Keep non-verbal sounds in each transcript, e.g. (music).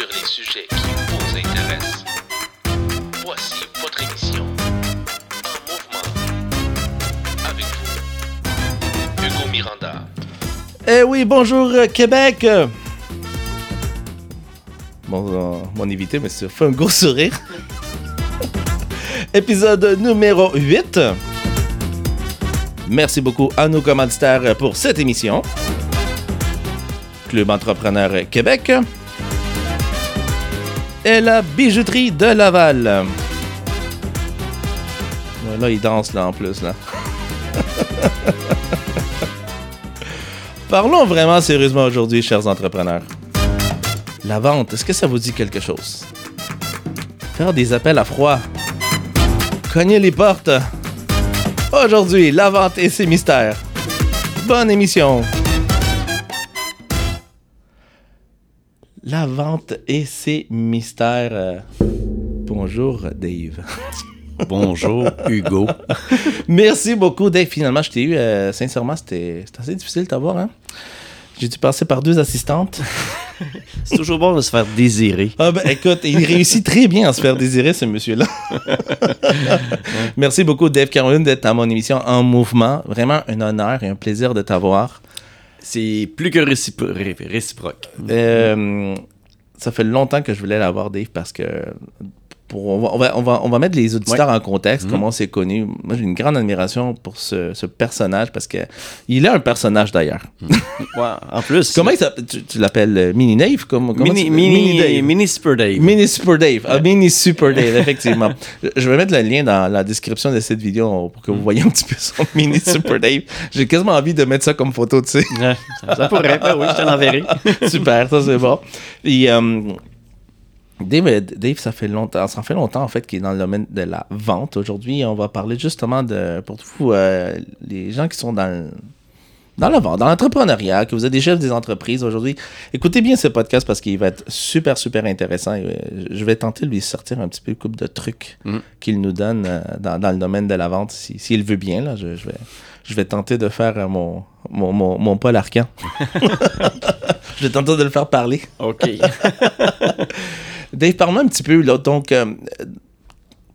sur les sujets qui vous intéressent. Voici votre émission En mouvement. Avec vous, Hugo Miranda. Eh oui, bonjour euh, Québec. Bon, euh, mon invité, mais fait un gros sourire. Épisode numéro 8. Merci beaucoup à nos commanditaires pour cette émission. Club Entrepreneur Québec. Et la bijouterie de Laval. Là, il danse là en plus là. (laughs) Parlons vraiment sérieusement aujourd'hui, chers entrepreneurs. La vente, est-ce que ça vous dit quelque chose? Faire des appels à froid. Cogner les portes. Aujourd'hui, la vente et ses mystères. Bonne émission. La vente et ses mystères. Euh, Bonjour, Dave. (laughs) Bonjour, Hugo. (laughs) Merci beaucoup, Dave. Finalement, je t'ai eu. euh, sincèrement, c'était c'était assez difficile de t'avoir. Hein? J'ai dû passer par deux assistantes. (laughs) C'est toujours bon de se faire désirer. Ah ben écoute, il réussit très bien à se faire désirer, ce monsieur-là. Merci beaucoup, Dave Caroline, d'être à mon émission En Mouvement. Vraiment un honneur et un plaisir de t'avoir. C'est plus que récipro- ré- réciproque. Euh, ça fait longtemps que je voulais l'avoir, Dave, parce que pour, on, va, on, va, on, va, mettre les auditeurs en contexte, comment on s'est connu. Moi, j'ai une grande admiration pour ce, ce personnage parce que il est un personnage d'ailleurs. Ouais, en plus. (laughs) Comment il s'appelle? Tu, tu l'appelles euh, Mini Dave? Comment, comment Mini, mini, Dave. mini, Super Dave. Mini Super Dave. Ah, Mini Super Dave, (laughs) effectivement. Je- vais mettre le lien dans la description de cette vidéo pour que vous voyez un petit peu son (laughs) Mini Super Dave. J'ai quasiment envie de mettre ça comme photo, tu sais. Ouais, ça, ça pourrait, ben oui, je te l'enverrai. Super, ça c'est bon. Et, euh, Dave, euh, Dave, ça fait longtemps, ça fait longtemps en fait qu'il est dans le domaine de la vente. Aujourd'hui, on va parler justement de, pour vous, euh, les gens qui sont dans le- dans la vente, dans l'entrepreneuriat, que vous êtes des chefs des entreprises aujourd'hui, écoutez bien ce podcast parce qu'il va être super, super intéressant. Euh, je vais tenter de lui sortir un petit peu une couple de trucs Mhm. qu'il nous donne euh, dans, dans le domaine de la vente, si- s'il veut bien. Là, je, je vais, je vais tenter de faire mon, mon, mon, mon Paul Arcan. (laughs) (laughs) je vais tenter de le faire parler. OK. (laughs) Dave, parle-moi un petit peu. Là, donc, euh,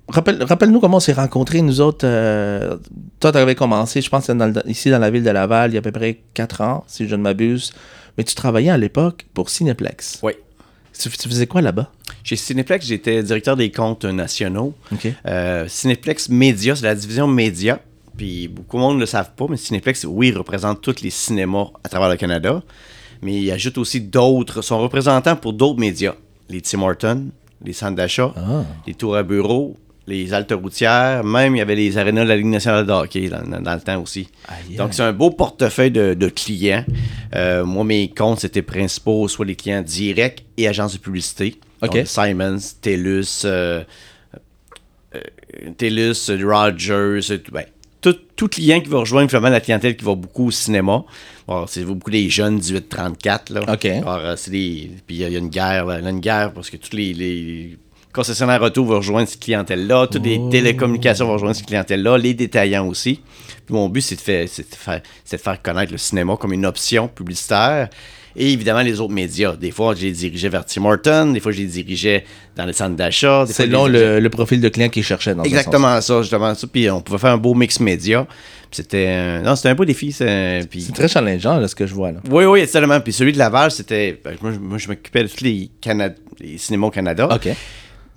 rappelle, rappelle-nous comment on s'est rencontrés, nous autres. euh, toi, tu avais commencé, je pense, dans le- ici dans la ville de Laval, il y a à peu près 4 ans, si je ne m'abuse. Mais tu travaillais à l'époque pour Cineplex. Oui. Tu, tu faisais quoi là-bas? Chez Cineplex, j'étais directeur des comptes nationaux. Euh, Cineplex Média, c'est la division média. Puis beaucoup de monde ne le savent pas, mais Cineplex, oui, représente tous les cinémas à travers le Canada. Mais il ajoute aussi d'autres, son représentant pour d'autres médias. Les Tim Hortons, les centres d'achat, Ah. les tours à bureaux, les haltes routières, même il y avait les arénas de la Ligue nationale de hockey dans, le temps aussi. Donc c'est un beau portefeuille de, de clients. Euh, moi, mes comptes, c'était principaux, soit les clients directs et agences de publicité. Donc, Simons, TELUS, euh, euh, TELUS, Rogers, tout, ben, tout, tout client qui va rejoindre finalement la clientèle qui va beaucoup au cinéma. C'est beaucoup des jeunes 18-34. Là. OK. Alors, euh, c'est des- Puis il y, a- il y a une guerre, là. Il y a une guerre parce que tous les, les concessionnaires auto vont rejoindre cette clientèle-là, toutes les Oh. télécommunications vont rejoindre cette clientèle-là, les détaillants aussi. Puis mon but, c'est de, faire, c'est de faire, c'est de faire connaître le cinéma comme une option publicitaire. Et évidemment, les autres médias. Des fois, je les dirigeais vers Tim Hortons, des fois, je les dirigeais dans les centres d'achat. Selon dirigeais- le, le profil de client qu'il cherchait dans. Exactement ça, justement ça. Puis on pouvait faire un beau mix média. C'était un- non, c'était un beau défi. c'est- Puis très challengeant, là, ce que je vois. Là. oui, oui, tellement. Puis celui de Laval, c'était. ben, moi, je- moi, je m'occupais de tous les, Cana- les cinémas au Canada. OK.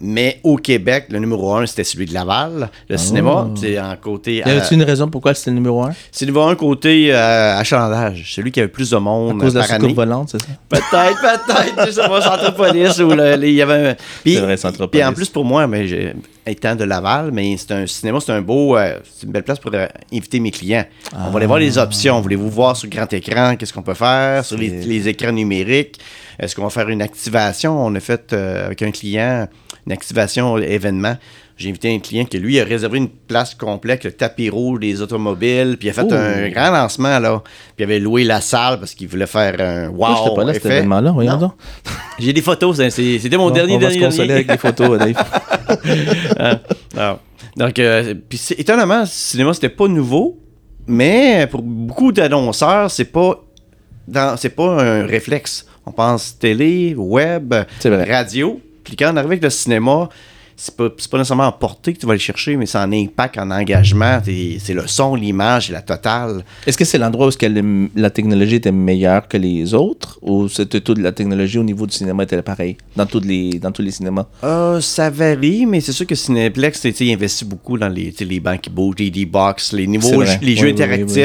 Mais au Québec, le numéro un, c'était celui de Laval, le cinéma. C'est en côté. Y a-t-il une raison pourquoi c'était le numéro 1? c'est numéro un côté euh, achalandage. Celui qui avait plus de À monde cause de la soucoupe année. volante, c'est ça? Peut-être, peut-être. Je sais pas, Centropolis ou le- il y avait un. Puis, vrai. Puis en plus, pour moi, mais étant de Laval, mais c'est un cinéma, c'est un beau. euh, c'est une belle place pour euh, inviter mes clients. On va aller voir les options. Voulez-vous voir sur grand écran? Qu'est-ce qu'on peut faire, sur les, écrans numériques? Est-ce qu'on va faire une activation? On a fait euh, avec un client une activation événement. J'ai invité un client qui, lui, a réservé une place complète, le tapis rouge des automobiles, puis il a fait un grand lancement, là. Puis il avait loué la salle parce qu'il voulait faire un wow pas là, cet événement-là, donc. (laughs) J'ai des photos, c'était mon dernier, on va se dernier, consoler dernier. avec des photos, Dave. (laughs) Ah, ah. Donc, euh, puis étonnamment, le cinéma, c'était pas nouveau, mais pour beaucoup d'annonceurs, c'est pas, dans- c'est pas un réflexe. on pense télé, web, radio. Puis quand on arrive avec le cinéma, c'est pas, c'est pas nécessairement en portée que tu vas le chercher, mais c'est en impact, en engagement. C'est le son, l'image et la totale. Est-ce que c'est l'endroit où que la technologie était meilleure que les autres ou c'était toute la technologie au niveau du cinéma était pareil dans, tous les, dans tous les cinémas? Euh, ça varie, mais c'est sûr que Cineplex, investit beaucoup dans les, les bancs qui bougent, les D-Box, les niveaux, les jeux Oui, oui, oui,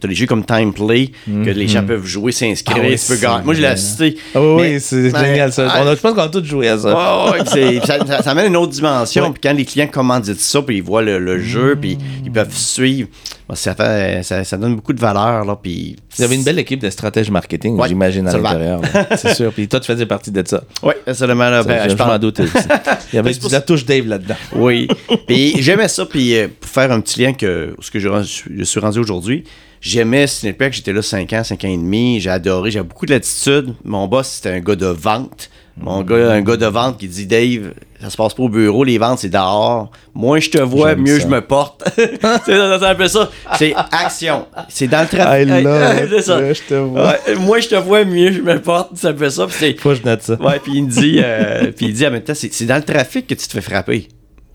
interactifs. Tu as des jeux comme Time Play, que les gens peuvent jouer, s'inscrire, Ah oui, tu peux c'est gagner. Moi, je l'ai assisté. Ah oui, Mais- oui, c'est génial ça. On a- je pense qu'on a tous joué à ça. Ça, ça, ça amène une autre dimension. Ouais. Puis quand les clients commanditent ça, puis ils voient le, le jeu, puis ils peuvent suivre, bah, ça, fait, ça, ça donne beaucoup de valeur. Là, puis Il y avait une belle équipe de stratèges marketing, Ouais, j'imagine, à l'intérieur. (laughs) C'est sûr. Puis toi, tu faisais partie de ça. Oui, absolument. Là, Ça, ben, je m'en doutais. Il y avait (laughs) de la touche Dave là-dedans. Oui. Puis j'aimais ça. Puis euh, pour faire un petit lien que ce que je, je suis rendu aujourd'hui, j'aimais Cineplex. J'étais là 5 ans, 5 ans et demi. J'ai adoré. J'avais beaucoup de latitude. Mon boss, c'était un gars de vente. Mon gars, un gars de vente qui dit Dave, ça se passe pas au bureau, les ventes, c'est dehors. Moins je te vois, mieux ça. je me porte. (laughs) c'est ça, ça s'appelle ça. C'est action. C'est dans le love (laughs) c'est ça. Je te vois. Ouais, moins je te vois, mieux je me porte. Ça fait ça. Puis c'est- Faut que je note ça. Ouais, puis il me dit, euh, puis il dit en même temps, c'est c'est dans le trafic que tu te fais frapper.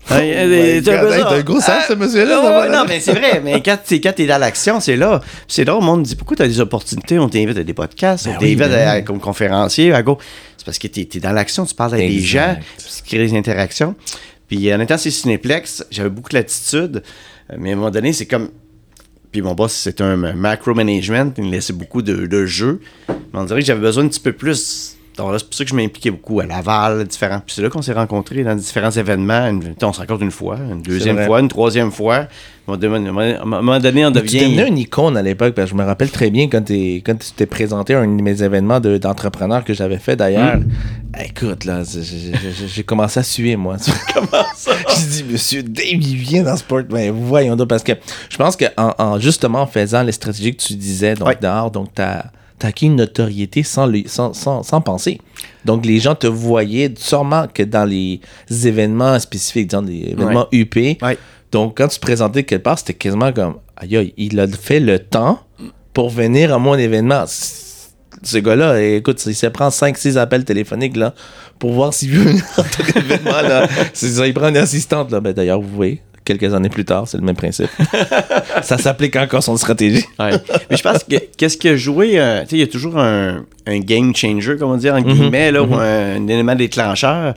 Hey, Oh hey, c'est un gros sens, ce monsieur-là, là. non, mais c'est vrai. Mais quand t'es quand t'es dans l'action, c'est là. C'est drôle, le monde me dit pourquoi t'as des opportunités, on t'invite à des podcasts, on Ben oui, t'invite ben à- oui. comme conférencier, à go. C'est parce que t'es es dans l'action, tu parles avec des gens, Exact. puis tu crées des interactions. Puis en même temps, c'est Cinéplex, j'avais beaucoup de latitude, euh, mais à un moment donné, c'est comme. Puis mon boss, c'est un macro management, il me laissait beaucoup de, de jeux. Mais on dirait que j'avais besoin un petit peu plus. Donc là, c'est pour ça que je m'impliquais beaucoup à Laval, différents. Puis c'est là qu'on s'est rencontrés dans différents événements. Une- on se rencontre une fois, une deuxième fois, une troisième fois. À un moment donné, on Tu devient. devenais une icône à l'époque, parce que je me rappelle très bien quand, tu t'es présenté à un de mes événements de- d'entrepreneurs que j'avais fait d'ailleurs. Hmm. Écoute, là, j'ai- commencé à suer, moi. (laughs) Comment ça? (laughs) J'ai dit, monsieur Dave, il vient dans Sport. Ben, voyons donc, parce que je pense qu'en en justement faisant les stratégies que tu disais donc, dehors, donc tu as, acquis une notoriété sans, le- sans, sans, sans penser. Donc, les gens te voyaient sûrement que dans les événements spécifiques, disons, des événements UP, Ouais. donc, quand tu te présentais quelque part, c'était quasiment comme aïe, il a fait le temps pour venir à mon événement. Ce gars-là, écoute, il se prend 5-6 appels téléphoniques là, pour voir s'il veut venir à ton (laughs) événement. Là. Il prend une assistante. Là. Ben, D'ailleurs, vous voyez, quelques années plus tard, c'est le même principe. (laughs) ça s'applique encore son stratégie. Ouais. Mais je pense que qu'est-ce qui a joué, euh, tu sais, il y a toujours un, un game changer, comme on dit en guillemets, là, ou un, un élément déclencheur.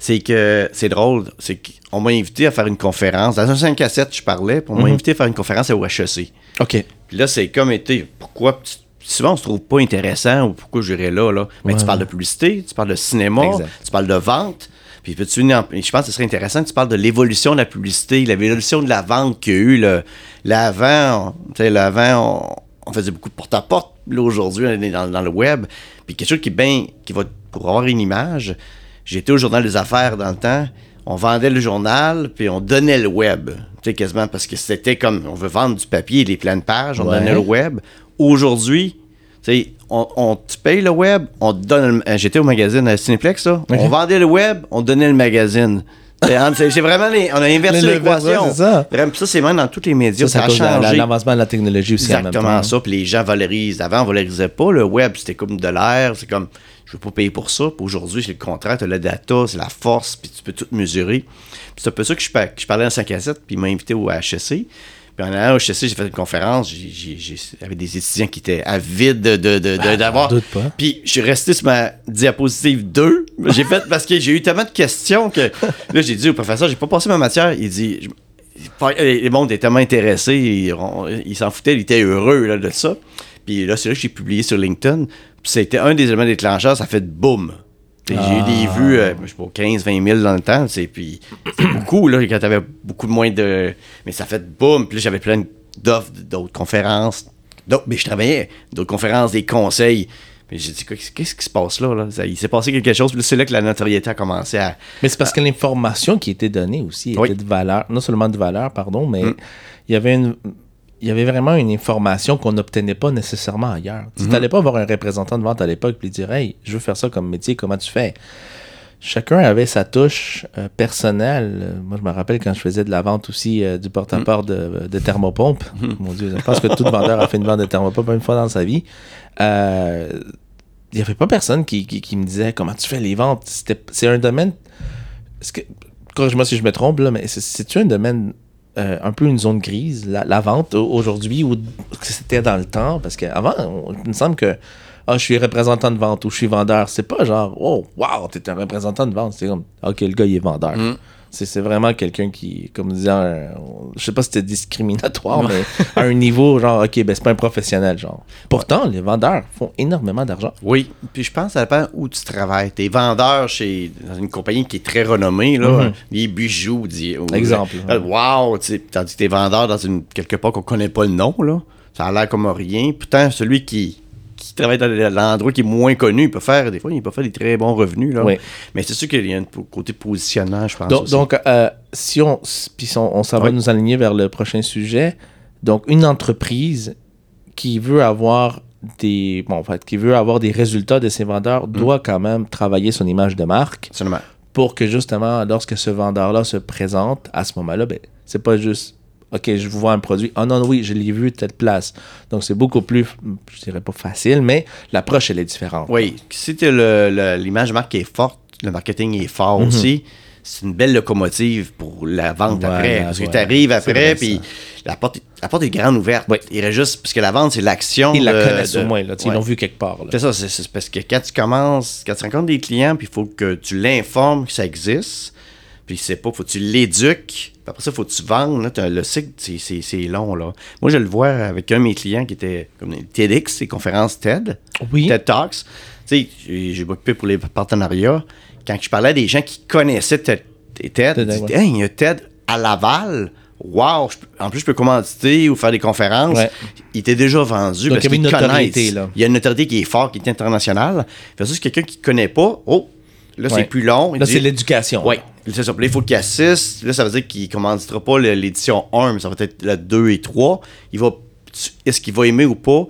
C'est que c'est drôle, c'est qu'on m'a invité à faire une conférence. Dans un 5 à 7, je parlais, puis on m'a invité à faire une conférence au HEC. OK. Puis là, c'est comme été, pourquoi souvent on se trouve pas intéressant ou pourquoi j'irais là, là. Mais Ouais, tu parles de publicité, tu parles de cinéma, Exact. tu parles de vente. Puis peux-tu venir en- je pense que ce serait intéressant que tu parles de l'évolution de la publicité, l'évolution de la vente qu'il y a eu. L'avant, l'avant, on, on faisait beaucoup de porte-à-porte. Là, aujourd'hui, on est dans, dans le web. Puis quelque chose qui est bien, qui va, pour avoir une image, j'étais au Journal des Affaires dans le temps. On vendait le journal, puis on donnait le web. Tu sais, quasiment parce que c'était comme, on veut vendre du papier, les pleines pages, on Ouais. donnait le web. Aujourd'hui, tu sais, on, on- tu payes le web, on te donne le- euh, J'étais au magazine à Cineplex, là. On vendait le web, on donnait le magazine. C'est vraiment les- on a inversé l'équation. c'est ça. Vraiment, ça, c'est même dans tous les médias. Ça, Ça, a changé. l'avancement de la technologie aussi en même Exactement temps. ça. Puis les gens valorisent. Avant, on valorisait pas le web. C'était comme de l'air. C'est comme, je veux pas payer pour ça. Puis aujourd'hui, c'est le contraire. Tu as la data, c'est la force, puis tu peux tout mesurer. Puis c'est un peu ça que je, par- que je parlais en 5 à 7, puis il m'a invité au HEC. Puis en allant au HEC, j'ai fait une conférence. J'avais des étudiants qui étaient avides de, de- d'avoir. Puis je suis resté sur ma diapositive 2. J'ai fait parce que j'ai eu tellement de questions que là, j'ai dit au professeur, j'ai pas passé ma matière. Il dit, je- le monde était tellement intéressé, il, s'en foutait, il était heureux là, de ça. Puis là, c'est là que j'ai publié sur LinkedIn. Puis c'était un des éléments déclencheurs, ça fait boum. J'ai eu des Ah. vues, euh, je sais pas, 15, 20 000 dans le temps. c'est- Puis (clears throat) beaucoup, là, quand t'avais beaucoup moins de. Mais ça fait boum. Puis j'avais plein d'offres d'autres conférences. Mais je travaillais, d'autres conférences, des conseils. Puis j'ai dit, qu'est-ce qu'est-ce qui se passe là? là? Ça- il s'est passé quelque chose. Puis c'est là que la notoriété a commencé à. Mais c'est parce que l'information qui était donnée aussi était Oui. de valeur, non seulement de valeur, pardon, mais Mm. il y avait une. Il y avait vraiment une information qu'on n'obtenait pas nécessairement ailleurs. Tu n'allais pas voir un représentant de vente à l'époque et lui dire Hey, je veux faire ça comme métier, comment tu fais? Chacun avait sa touche euh, personnelle. Moi, je me rappelle quand je faisais de la vente aussi euh, du porte-à-porte de, de thermopompe. Mm-hmm. (laughs) Mon Dieu, je pense que tout vendeur a fait une vente de thermopompe une fois dans sa vie. Euh, il n'y avait pas personne qui, qui, qui me disait comment tu fais les ventes? C'est un domaine. Corrige-moi si je me trompe, là, mais c'est- c'est-tu un domaine euh, un peu une zone grise, la, vente au- aujourd'hui, ou c'était dans le temps? Parce qu'avant, il me semble que ah, je suis représentant de vente ou je suis vendeur. C'est pas genre, oh, wow, t'es un représentant de vente. C'est comme, ok, le gars, il est vendeur. Mm. C'est c'est vraiment quelqu'un qui, comme disant, euh, je sais pas si c'était discriminatoire, mais à un niveau, genre, ok, ben c'est pas un professionnel, genre. Pourtant, les vendeurs font énormément d'argent. Oui, puis je pense que ça dépend où tu travailles. T'es vendeur chez dans une compagnie qui est très renommée, là, Mhm. des bijoux, dis- ou- Exemple. Euh, wow, tandis que t'es vendeur dans une quelque part qu'on connaît pas le nom, là. Ça a l'air comme rien. Pourtant, celui qui travaille dans l'endroit qui est moins connu, il peut faire, des fois, il peut faire des très bons revenus, là. Oui. Mais c'est sûr qu'il y a un côté positionnement, je pense. Donc, aussi. donc, euh, si on, puis on, on s'en va Oui. nous aligner vers le prochain sujet, donc une entreprise qui veut avoir des, bon, en fait, qui veut avoir des résultats de ses vendeurs Mm. doit quand même travailler son image de marque Absolument. pour que justement, lorsque ce vendeur-là se présente, à ce moment-là, ben, c'est pas juste, OK, je vous vends un produit. Ah non, oui, je l'ai vu telle place. Donc, c'est beaucoup plus, je dirais pas facile, mais l'approche, elle est différente. Oui, si l'image de marque est forte, le marketing est fort Mhm. aussi, c'est une belle locomotive pour la vente après. Parce que tu arrives après, puis la porte, la porte est grande ouverte. Oui. Il reste juste, parce que la vente, c'est l'action. Ils la connaissent de- au moins, là, Ouais. ils l'ont vu quelque part. C'est ça, c'est- c'est parce que quand tu commences, quand tu rencontres des clients, puis il faut que tu l'informes que ça existe, puis c'est pas, faut que tu l'éduques, puis après ça, faut que tu vendes. Là, le cycle, c'est- long. Là. Moi, je le vois avec un de mes clients qui était comme TEDx, c'est conférence TED. Oui. TED Talks. Tu sais, j'ai j'ai occupé pour les partenariats. Quand je parlais à des gens qui connaissaient TED, TED TED, ils disaient. Hey, il y a TED à Laval. Wow! en plus, je peux commanditer ou faire des conférences. Ouais. Il était déjà vendu Donc, parce il y avait qu'ils une notoriété, connaissent. là. Il y a une notoriété qui est forte, qui est internationale. Versus quelqu'un qui ne connaît pas. Oh, là, Ouais. c'est plus long. Il Là, c'est l'éducation. oui, c'est ça. Puis là, il faut qu'il assiste. Là, ça veut dire qu'il ne commanditera pas l'édition 1, mais ça va être la 2 et 3. Il va, est-ce qu'il va aimer ou pas?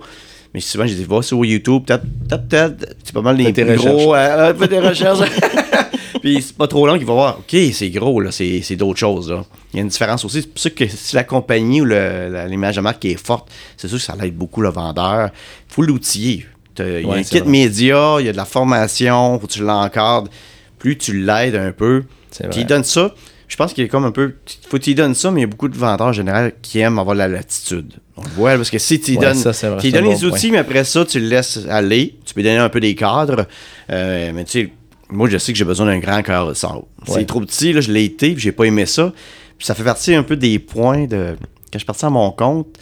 Mais souvent, je dis, va sur YouTube, tape, tape, tape. C'est pas mal tes plus gros. recherches. euh, fais des (laughs) recherches. (laughs) Puis c'est pas trop long qu'il va voir, OK, c'est gros, là, c'est, c'est d'autres choses. Là. Il y a une différence aussi. C'est pour ça que si la compagnie ou l'image de marque est forte, c'est sûr que ça l'aide beaucoup le vendeur. Il faut l'outiller. Il y a un kit vrai. média, il y a de la formation, faut que tu l'encadres. Plus tu l'aides un peu, C'est vrai. puis il donne ça. Je pense qu'il est comme un peu. Faut que tu donnes ça, mais il y a beaucoup de vendeurs en général qui aiment avoir la latitude. On le voit, parce que si tu Ouais, donnes, ça, vrai, tu donnes bon les outils, mais après ça, tu le laisses aller. Tu peux donner un peu des cadres. Euh, mais tu sais, moi, je sais que j'ai besoin d'un grand cœur. Ouais. C'est trop petit, là, je l'ai été, puis j'ai pas aimé ça. Puis ça fait partie un peu des points de. Quand je suis parti à mon compte,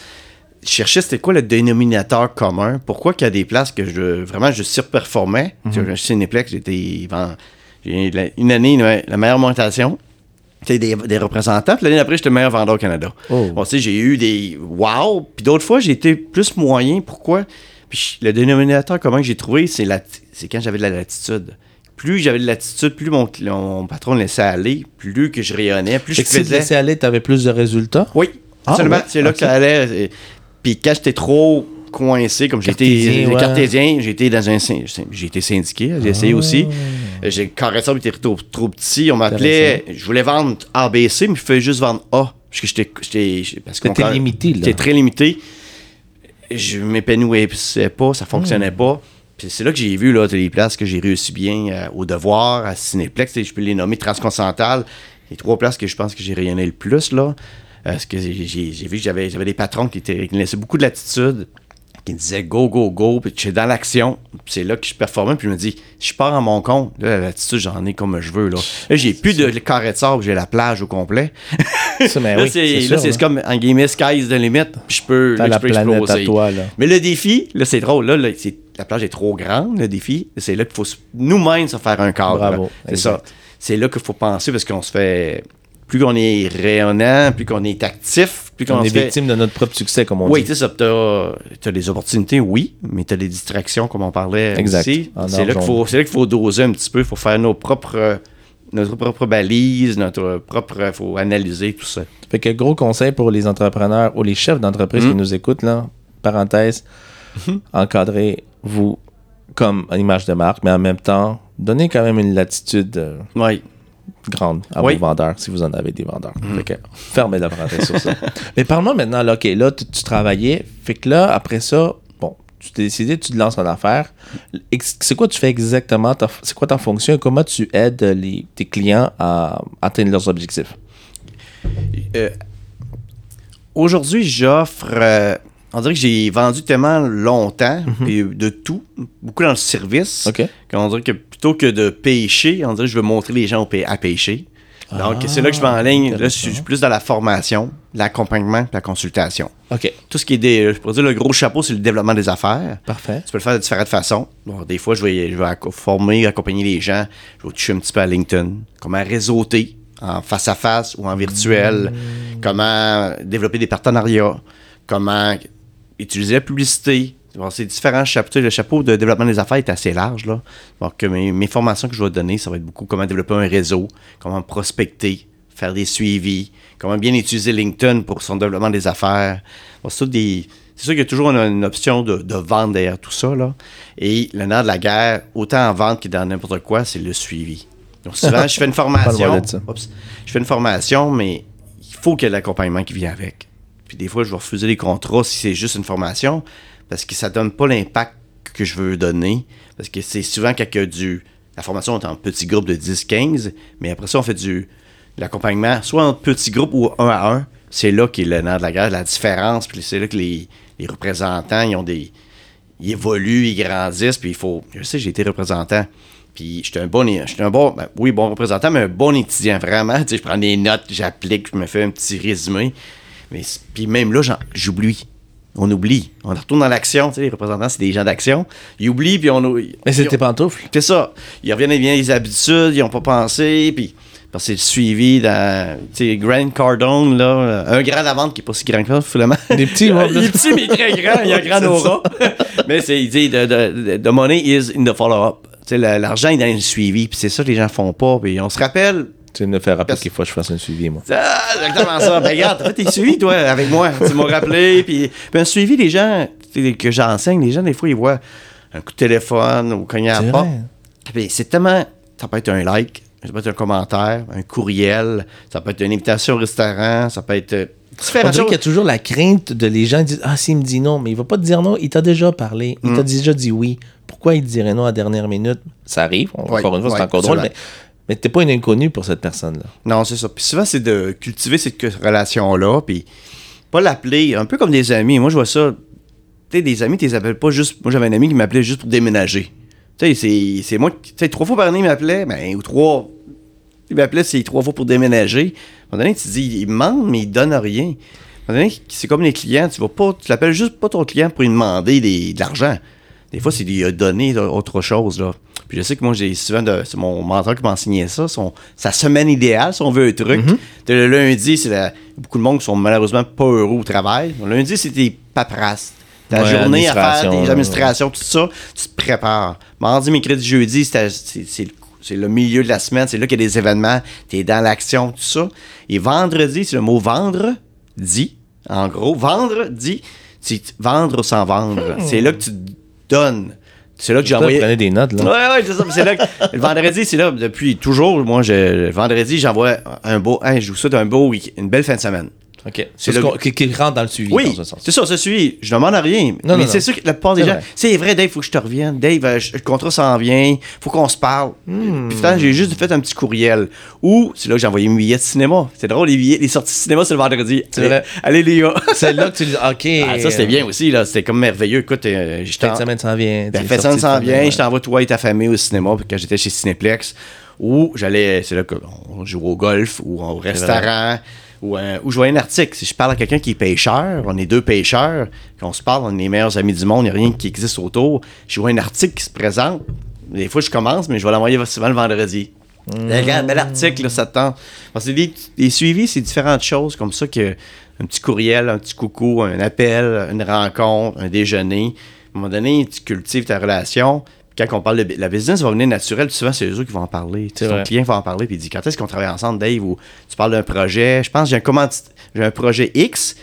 je cherchais c'était quoi le dénominateur commun. Pourquoi qu'il y a des places que je vraiment je surperformais. Mhm. Tu sais, Chez Cinéplex, j'étais j'ai une année la, la meilleure montation. T'sais, des, des représentants. Puis l'année d'après, j'étais le meilleur vendeur au Canada. Oh. Bon, tu j'ai eu des wow. Puis d'autres fois, j'ai été plus moyen. Pourquoi? Puis le dénominateur commun que j'ai trouvé, c'est la, c'est quand j'avais de la latitude. Plus j'avais de latitude, plus mon, mon patron me laissait aller, plus que je rayonnais, plus je que si tu faisais. laissais aller, t'avais plus de résultats? Oui, Ah, absolument. ouais, C'est là que ça allait. euh, Puis quand j'étais trop coincé, comme j'étais Cartésien, ouais. cartésien, j'étais dans un j'ai été syndiqué, j'ai essayé Ah. aussi. Euh, J'ai carré ça, était trop, trop petit. On m'appelait, je voulais vendre ABC, mais je faisais juste vendre A. Parce que j'étais. parce limité, là. J'étais très limité. Je m'épanouissais pas, ça fonctionnait Hmm. pas. Puis c'est là que j'ai vu là, les places que j'ai réussi bien euh, au devoir, à Cinéplex, je peux les nommer Transcontinental. Les trois places que je pense que j'ai rayonné le plus là. euh, Parce que j'ai vu que j'avais j'avais des patrons qui, étaient, qui me laissaient beaucoup de latitude, qui me disaient go, go, go, puis j'étais dans l'action. Puis c'est là que je performais, puis je me dis, je pars à mon compte, là, la latitude, j'en ai comme je veux. Là, là j'ai plus de carré de sable, j'ai la plage au complet. Ça, mais (laughs) là, oui, c'est là. comme, en guillemets, sky's the limit, puis je peux, là, la je peux planète à toi, là. Mais le défi, là, c'est drôle. Là, la plage est trop grande, le défi. C'est là qu'il faut nous-mêmes se faire un cadre. Bravo. C'est ça. C'est là qu'il faut penser parce qu'on se fait. Plus qu'on est rayonnant, plus qu'on est actif, plus qu'on On est fait. victime de notre propre succès, comme on Oui, dit. c'est ça. T'as as des opportunités, oui, mais t'as des distractions, comme on parlait Exact. aussi. C'est là qu'il faut, faut doser un petit peu. Il faut faire nos propres, notre propre balise, notre propre. Il faut analyser tout ça. Fait que gros conseil pour les entrepreneurs ou les chefs d'entreprise qui nous écoutent, là, parenthèse, (laughs) encadrez-vous comme une image de marque, mais en même temps, donnez quand même une latitude euh, Oui. Grande à Oui. Vos vendeurs, si vous en avez des vendeurs. Fait que fermez la parenthèse sur ça. (laughs) Mais parle-moi maintenant, là, OK, là, tu, tu travaillais, fait que là, après ça, bon, tu t'es décidé, tu te lances en affaires. C'est quoi tu fais exactement? C'est quoi ta fonction? et Comment tu aides les, tes clients à atteindre leurs objectifs? Euh, Aujourd'hui, j'offre. euh, on dirait que j'ai vendu tellement longtemps, puis de tout, beaucoup dans le service, OK. qu'on dirait que plutôt que de pêcher, on dirait que je veux montrer les gens à pêcher. Donc, Ah, c'est là que je vais en ligne. Là, je suis plus dans la formation, l'accompagnement, la consultation. OK. Tout ce qui est des. Je pourrais dire le gros chapeau, c'est le développement des affaires. Parfait. Tu peux le faire de différentes façons. Bon, des fois, je vais, je vais former, accompagner les gens. Je vais toucher un petit peu à LinkedIn. Comment réseauter en face à face ou en virtuel? Comment développer des partenariats? Comment utiliser la publicité. Bon, c'est différents chapeaux. Le chapeau de développement des affaires est assez large. Là. Donc, mes, mes formations que je vais donner, ça va être beaucoup comment développer un réseau, comment prospecter, faire des suivis, comment bien utiliser LinkedIn pour son développement des affaires. Bon, c'est tout des. C'est sûr qu'il y a toujours une, une option de, de vente derrière tout ça. Là. Et le nerf de la guerre, autant en vente que dans n'importe quoi, c'est le suivi. Donc souvent, je fais une (laughs) formation. Oups. je fais une formation, mais il faut qu'il y ait l'accompagnement qui vient avec. Des fois, je vais refuser les contrats si c'est juste une formation, parce que ça donne pas l'impact que je veux donner. Parce que c'est souvent a du. La formation est en petit groupe de 10-15, mais après ça, on fait du l'accompagnement, soit en petit groupe ou un à un. C'est là qu'est le nerf de la guerre, la différence. Puis c'est là que les, les représentants, ils ont des. Ils évoluent, ils grandissent, puis il faut. Je sais, j'ai été représentant. Puis j'étais un bon, j'étais un bon, ben, oui, bon représentant, mais un bon étudiant, vraiment. (laughs) Tu sais, je prends des notes, j'applique, je me fais un petit résumé. Mais puis même là, j'oublie. On oublie. On retourne dans l'action, tu sais, les représentants, c'est des gens d'action. Ils oublient, puis on... Mais tes pantoufles. c'est ça. Ils reviennent avec les habitudes, ils n'ont pas pensé, puis parce que c'est le suivi dans. Tu sais, Grant Cardone, là, un grand d'avant qui n'est pas si grand que ça, finalement. Des petits, moi, (laughs) Il est petit, mais très grand, il a un grand (laughs) aura. (laughs) mais c'est, il dit, the, the- the money is in the follow-up. L'argent est dans le suivi, puis c'est ça que les gens font pas. Puis on se rappelle, Tu me faire rappeler qu'il faut que je fasse un suivi, moi. ah, exactement ça. Ben, regarde, t'as fait tes suivis, toi, avec moi. Tu m'as rappelé. Puis, puis un suivi, les gens que j'enseigne, les gens, des fois, ils voient un coup de téléphone ou cogner à la porte. Puis c'est tellement. Ça peut être un like, ça peut être un commentaire, un courriel, ça peut être une invitation au restaurant, ça peut être euh, On dirait qu'il y a toujours la crainte de les gens qui disent Ah, s'il me dit non, mais il va pas te dire non, il t'a déjà parlé, il Mm. t'a déjà dit oui. Pourquoi il te dirait non à la dernière minute? Ça arrive, encore une fois, c'est encore drôle, mais. Mais t'es pas une inconnue pour cette personne-là. Non, c'est ça. Puis souvent, c'est de cultiver cette relation-là, puis pas l'appeler, un peu comme des amis. Moi, je vois ça. Tu sais, des amis, tu les appelles pas juste. Moi, j'avais un ami qui m'appelait juste pour déménager. Tu sais, c'est- moi. Tu sais, trois fois par année, il m'appelait, ben, ou trois. Il m'appelait, c'est trois fois pour déménager. À un moment donné, tu te dis, il demande, mais il donne rien. À un moment donné, c'est comme les clients, tu vas pas. Tu l'appelles juste pas ton client pour lui demander des- de l'argent. Des fois, c'est lui a donné autre chose, là. Puis je sais que moi, j'ai souvent de. C'est mon mentor qui m'a enseigné ça. Son, sa semaine idéale, si on veut un truc. De le lundi, c'est la- beaucoup de monde qui sont malheureusement pas heureux au travail. Le lundi, c'est tes paperasses. Ta Ouais, journée à faire des administrations, tout ça. Tu te prépares. Mardi, mercredi, jeudi, c'est le, c'est le milieu de la semaine. C'est là qu'il y a des événements. Tu es dans l'action, tout ça. Et vendredi, c'est le mot vendre, dit. En gros, vendre, dit. C'est vendre sans vendre. C'est là que tu donnes. C'est là que j'ai envoyé. prenez des notes, là. Ouais, ouais, c'est ça. C'est là que, (laughs) le vendredi, c'est là, depuis toujours, moi, je, le vendredi, j'envoie un beau, hein, je vous souhaite un beau week- une belle fin de semaine. OK. C'est C'est ce le- qui, qui rentre dans le suivi, Oui, c'est ça, ça suit. Je demande à rien. Non, mais c'est sûr que la plupart des C'est gens, vrai. c'est vrai, Dave, il faut que je te revienne. Dave, euh, je- le contrat s'en vient, faut qu'on se parle. Hmm. Puis j'ai juste fait un petit courriel. Ou, c'est là que j'ai envoyé mes billets de cinéma. C'est drôle, les, billets, les sorties de cinéma, c'est le vendredi. C'est Allez-. Allez, Léa. (laughs) C'est là que tu dis OK. Ah, ça, c'était bien aussi, là. C'était comme merveilleux. Écoute, euh, j'étais Fin de en- semaine s'en vient. ben, fait ça sorti de s'en vient, je t'envoie toi et ta famille au cinéma quand j'étais chez Cinéplex. Ou j'allais, c'est là qu'on joue au golf ou au restaurant. Ou, euh, ou je voyais un article. Si je parle à quelqu'un qui est pêcheur, on est deux pêcheurs, qu'on se parle, on est les meilleurs amis du monde, il n'y a rien qui existe autour. Je vois un article qui se présente. Des fois, je commence, mais je vais l'envoyer souvent le vendredi. Regarde, bel article, là, ça te tente. Parce que des suivis, c'est différentes choses comme ça que un petit courriel, un petit coucou, un appel, une rencontre, un déjeuner. À un moment donné, tu cultives ta relation. Quand on parle de la business va venir naturel, souvent c'est eux qui vont en parler. Ton vrai. client va en parler puis il dit quand est-ce qu'on travaille ensemble, Dave, ou tu parles d'un projet. Je pense que j'ai un commandi- j'ai un projet X,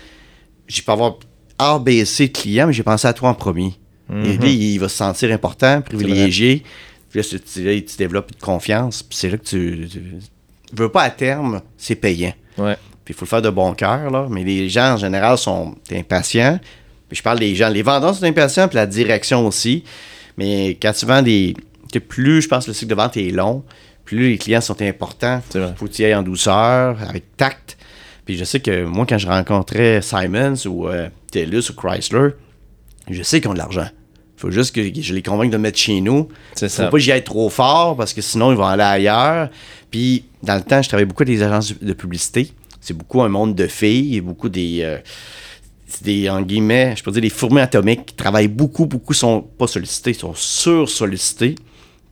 j'ai pas avoir A, B, C de clients, mais j'ai pensé à toi en premier. Et lui, il va se sentir important, privilégié. Puis là, là, tu développes une confiance. Puis c'est là que tu, tu veux pas à terme, c'est payant. Ouais. Puis il faut le faire de bon cœur, là. Mais les gens, en général, sont impatients. Puis je parle des gens. Les vendeurs sont impatients, puis la direction aussi. Mais quand tu vends des. que plus, je pense, le cycle de vente est long, plus les clients sont importants. Vrai. faut que tu y ailles en douceur, avec tact. Puis je sais que moi, quand je rencontrais Simons ou euh, TELUS ou Chrysler, je sais qu'ils ont de l'argent. faut juste que je les convainque de mettre chez nous. C'est Faut ça. pas que j'y aille trop fort parce que sinon ils vont aller ailleurs. Puis dans le temps, je travaillais beaucoup avec des agences de publicité. C'est beaucoup un monde de filles et beaucoup des. euh, c'est des, en guillemets, je peux dire des fourmis atomiques qui travaillent beaucoup, beaucoup, sont pas sollicités, sont sur-sollicités.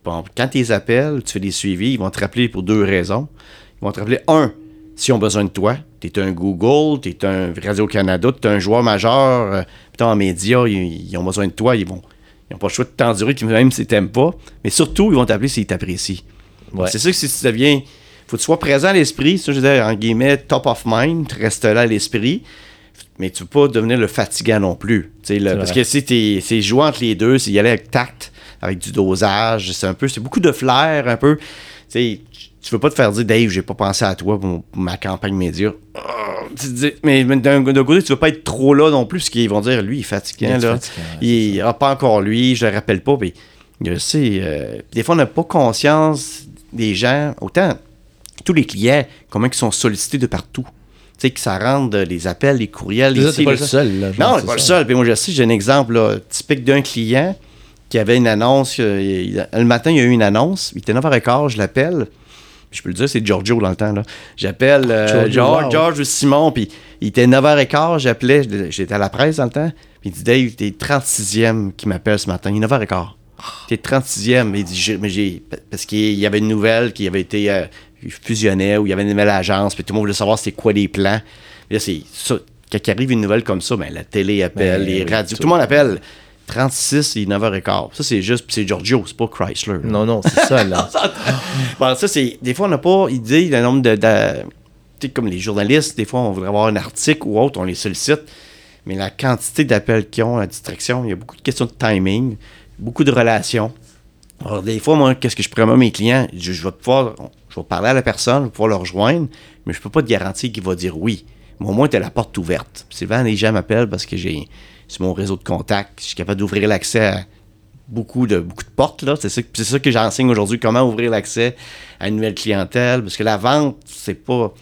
Bon, quand tu les appelles, tu fais des suivis, ils vont te rappeler pour deux raisons. Ils vont te rappeler, un, s'ils ont besoin de toi. Tu es un Google, tu es un Radio-Canada, tu es un joueur majeur, euh, putain, en médias, ils, ils ont besoin de toi, ils vont. Ils n'ont pas le choix de t'endurer, même s'ils t'aiment pas. Mais surtout, ils vont t'appeler s'ils t'apprécient. Ouais. C'est ça que si tu deviens. faut que tu sois présent à l'esprit. Ça, je veux dire, en guillemets, top of mind. Tu restes là à l'esprit. Mais tu ne peux pas devenir le fatigant non plus. Là, parce que si c'est jouer entre les deux, c'est y aller avec tact, avec du dosage. C'est un peu. C'est beaucoup de flair, un peu. Tu sais, tu veux pas te faire dire, Dave, j'ai pas pensé à toi pour, ma campagne média. Dis- mais d'un côté, tu veux pas être trop là non plus, parce qu'ils vont dire, lui, il est fatiguant. Il là. fatigant, ouais, il ah, pas encore lui, je le rappelle pas. Puis, je sais, euh, des fois, on n'a pas conscience des gens, autant tous les clients, comment ils sont sollicités de partout. Tu sais, que ça rende les appels, les courriels. T'es pas le seul. Là, Non, c'est c'est pas le seul. Puis moi, je sais, j'ai un exemple là, typique d'un client qui avait une annonce. euh, il- le matin, il y a eu une annonce. Il était 9h15, je l'appelle. Je peux le dire, c'est Giorgio dans le temps. là. J'appelle euh, Giorgio, George, wow. George ou Simon, puis il était 9h15, j'appelais, j'étais à la presse dans le temps. Puis il dit, Dave, t'es 36e qui m'appelle ce matin. Il est 9h15. T'es 36e. Il dit, mais j'ai. Parce qu'il y avait une nouvelle qui avait été euh, fusionnée ou il y avait une nouvelle agence, puis tout le monde voulait savoir c'était quoi les plans. Puis là, c'est ça. Quand il arrive une nouvelle comme ça, ben, la télé appelle, Ben, les oui, radios, tout. tout le monde appelle. 36 et 9h15. Ça, c'est juste, puis c'est Giorgio, c'est pas Chrysler. là. Non, non, c'est ça, là. (laughs) Bon, ça, c'est. Des fois, on n'a pas idée le nombre de. de- tu sais, comme les journalistes, des fois, on voudrait avoir un article ou autre, on les sollicite. Mais la quantité d'appels qu'ils ont, la distraction, il y a beaucoup de questions de timing, beaucoup de relations. Alors, des fois, moi, qu'est-ce que je promets à mes clients? Je, vais pouvoir. Je vais parler à la personne, je vais pouvoir le rejoindre, mais je peux pas te garantir qu'il va dire oui. Mais au moins, tu as la porte ouverte. Souvent, les gens m'appellent parce que j'ai. Sur mon réseau de contacts, je suis capable d'ouvrir l'accès à beaucoup de, portes. C'est, ça, que j'enseigne aujourd'hui, comment ouvrir l'accès à une nouvelle clientèle. Parce que la vente, c'est pas.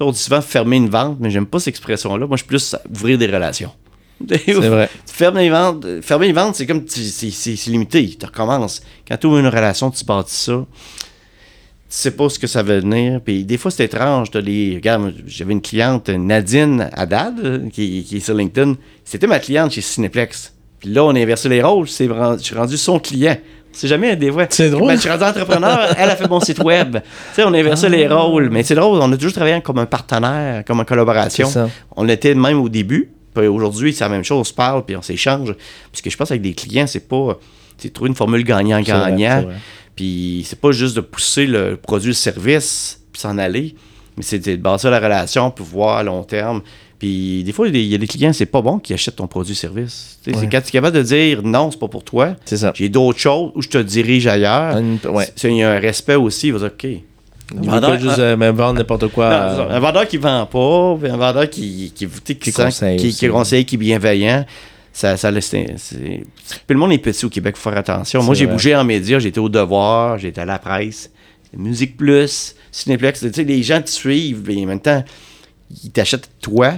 on dit souvent fermer une vente, mais j'aime pas cette expression-là. Moi, je suis plus ouvrir des relations. C'est vrai. Tu fermes les ventes. euh, Fermer une vente, c'est comme. C'est, limité. Tu recommences. Quand tu ouvres une relation, tu bâtis ça. Tu sais pas ce que ça va venir. Puis des fois, c'est étrange. T'as les... Regarde, j'avais une cliente, Nadine Haddad, euh, qui, qui est sur LinkedIn. C'était ma cliente chez Cineplex. Puis là, on a inversé les rôles. Je suis rendu son client. C'est jamais des fois. C'est drôle. Ben, je suis rendu entrepreneur, elle a fait mon site web. Tu sais, on a inversé les rôles. Mais c'est drôle, on a toujours travaillé comme un partenaire, comme en collaboration. C'est ça. On était même au début. Puis aujourd'hui, c'est la même chose. On se parle, puis on s'échange. Parce que je pense avec des clients, c'est pas. C'est trouver une formule gagnant-gagnant. Puis c'est pas juste de pousser le produit, le service, puis s'en aller. Mais c'est de bâtir la relation, puis voir à long terme. Puis des fois, il y a des- clients, c'est pas bon qui achètent ton produit-service. Ouais. C'est quand tu es capable de dire non, c'est pas pour toi. J'ai d'autres choses où je te dirige ailleurs. Ouais. C'est- Il y a un respect aussi. Il va dire OK. Il veut pas juste euh, vendre n'importe quoi. Non, euh, un vendeur qui vend pas, un vendeur qui, qui, qui, qui, conseille qui, qui conseille, qui est bienveillant, ça, ça c'est- Puis le monde est petit au Québec, il faut faire attention. Moi, j'ai bougé en médias, j'étais au Devoir, j'étais à la presse, Musique Plus, Cinéplex. Tu sais, les gens te suivent, et en même temps, ils t'achètent toi.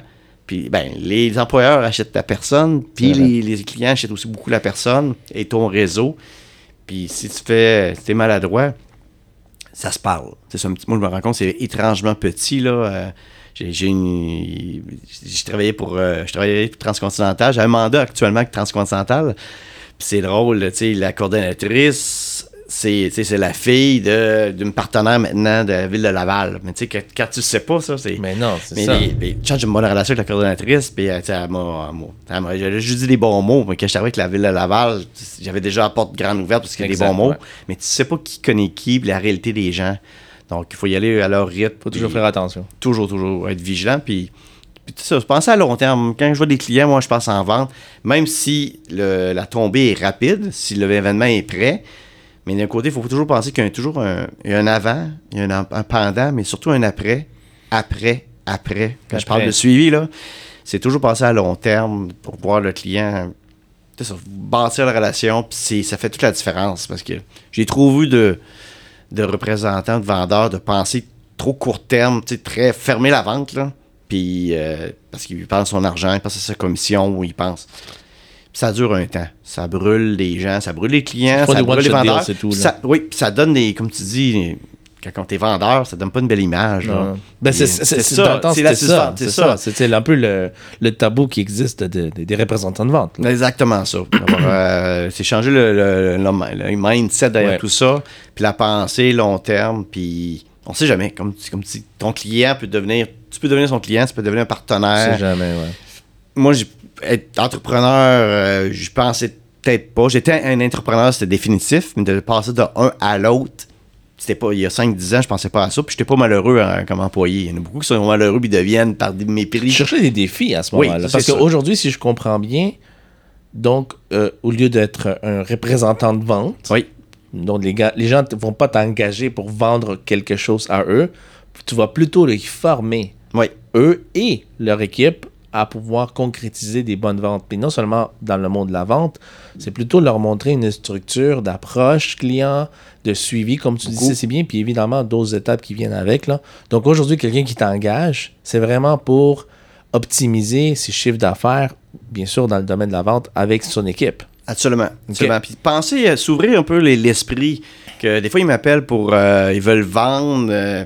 Puis, ben, les employeurs achètent ta personne, puis les, les clients achètent aussi beaucoup la personne et ton réseau. Puis, si tu fais, si t'es maladroit, ça se parle. C'est un petit- moi, je me rends compte, c'est étrangement petit, là. Euh, j'ai, une- j'ai travaillé pour, euh, je travaillais pour Transcontinental. J'ai un mandat actuellement avec Transcontinental. Puis c'est drôle, tu sais, la coordonnatrice, c'est, c'est la fille de, d'une partenaire maintenant de la ville de Laval. Mais tu sais, quand, tu sais pas ça, c'est... Mais non, c'est Mais, ça. les- j'ai une bonne relation avec la coordonnatrice, puis euh, elle m'a, elle m'a- elle m'a- j'ai juste dit des bons mots, mais quand j'étais avec la ville de Laval, j'avais déjà la porte grande ouverte parce qu'il y a des bons mots, ouais. mais tu sais pas qui connaît qui, puis la réalité des gens. Donc, il faut y aller à leur rythme. Faut toujours faire attention. toujours, toujours être vigilant, puis... Puis tout ça, je pense à long terme. Quand je vois des clients, moi, je passe en vente. Même si le- la tombée est rapide, si l'événement est prêt, mais d'un côté, il faut toujours penser qu'il y a toujours un, il y a un avant, il y a un, un pendant, mais surtout un après, après, après. Quand je parle de suivi, là, c'est toujours passer à long terme pour voir le client, ça, bâtir la relation, puis ça fait toute la différence parce que j'ai trop vu de, de représentants, de vendeurs, de penser trop court terme, très fermer la vente, là, puis euh, parce qu'il pense à son argent, il pense à sa commission, ou il pense. Ça dure un temps. Ça brûle les gens, ça brûle les clients, ça brûle les vendeurs. c'est tout, ça- oui, puis ça donne des, comme tu dis, quand t'es vendeur, ça donne pas une belle image. Ben, c'est ça, c'est ça. c'est un peu le, le tabou qui existe de- de- des représentants de vente. là. Exactement ça. (coughs) Euh, c'est changer le, le- le- le mindset derrière Ouais. tout ça, puis la pensée long terme, puis on sait jamais. Comme, tu- comme tu- ton client peut devenir, tu peux devenir son client, tu peux devenir un partenaire. jamais, ouais. Moi, j'ai- être entrepreneur, euh, je pensais peut-être pas. J'étais un entrepreneur, c'était définitif, mais de passer de un à l'autre, c'était pas il y a 5-10 ans, je pensais pas à ça, puis j'étais pas malheureux hein, comme employé. Il y en a beaucoup qui sont malheureux puis deviennent par des Je mépris. cherchais des défis à ce Oui, moment-là. c'est Parce qu'aujourd'hui, si je comprends bien, donc, euh, au lieu d'être un représentant de vente, Oui, donc les, gars, les gens ne vont pas t'engager pour vendre quelque chose à eux, tu vas plutôt les former, oui, eux et leur équipe, à pouvoir concrétiser des bonnes ventes. Puis non seulement dans le monde de la vente, c'est plutôt leur montrer une structure d'approche client, de suivi, comme tu disais, c'est bien, puis évidemment d'autres étapes qui viennent avec. Là. Donc aujourd'hui, quelqu'un qui t'engage, c'est vraiment pour optimiser ses chiffres d'affaires, bien sûr dans le domaine de la vente, avec son équipe. Absolument. absolument. Puis pensez à s'ouvrir un peu les- l'esprit. Que des fois, ils m'appellent pour. euh, ils veulent vendre. euh,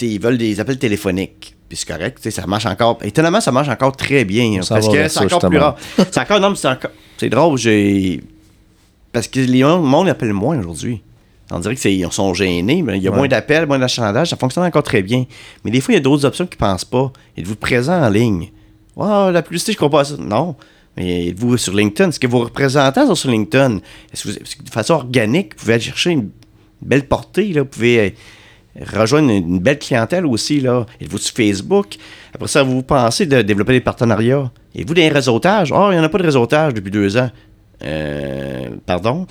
ils veulent des appels téléphoniques. Puis c'est correct. Ça marche encore. Étonnamment, ça marche encore très bien. hein, parce que c'est encore plus rare. C'est encore. Non, mais c'est encore. C'est drôle. J'ai. Parce que les gens- le monde appelle moins aujourd'hui. On dirait qu'ils sont gênés, mais il y a Ouais. moins d'appels, moins d'achalandage, ça fonctionne encore très bien. Mais des fois, il y a d'autres options qui ne pensent pas. Êtes-vous présent en ligne? Wow, la publicité, je comprends pas ça. Non. Mais êtes-vous sur LinkedIn? Est-ce que vos représentants sont sur LinkedIn? Est-ce que, vous- est-ce que de façon organique, vous pouvez aller chercher une belle portée, là, vous pouvez euh, rejoindre une, belle clientèle aussi, là. Êtes-vous sur Facebook? Après ça, vous pensez de développer des partenariats? Êtes-vous dans les réseautages? Oh, il n'y en a pas de réseautage depuis deux ans. Euh, pardon?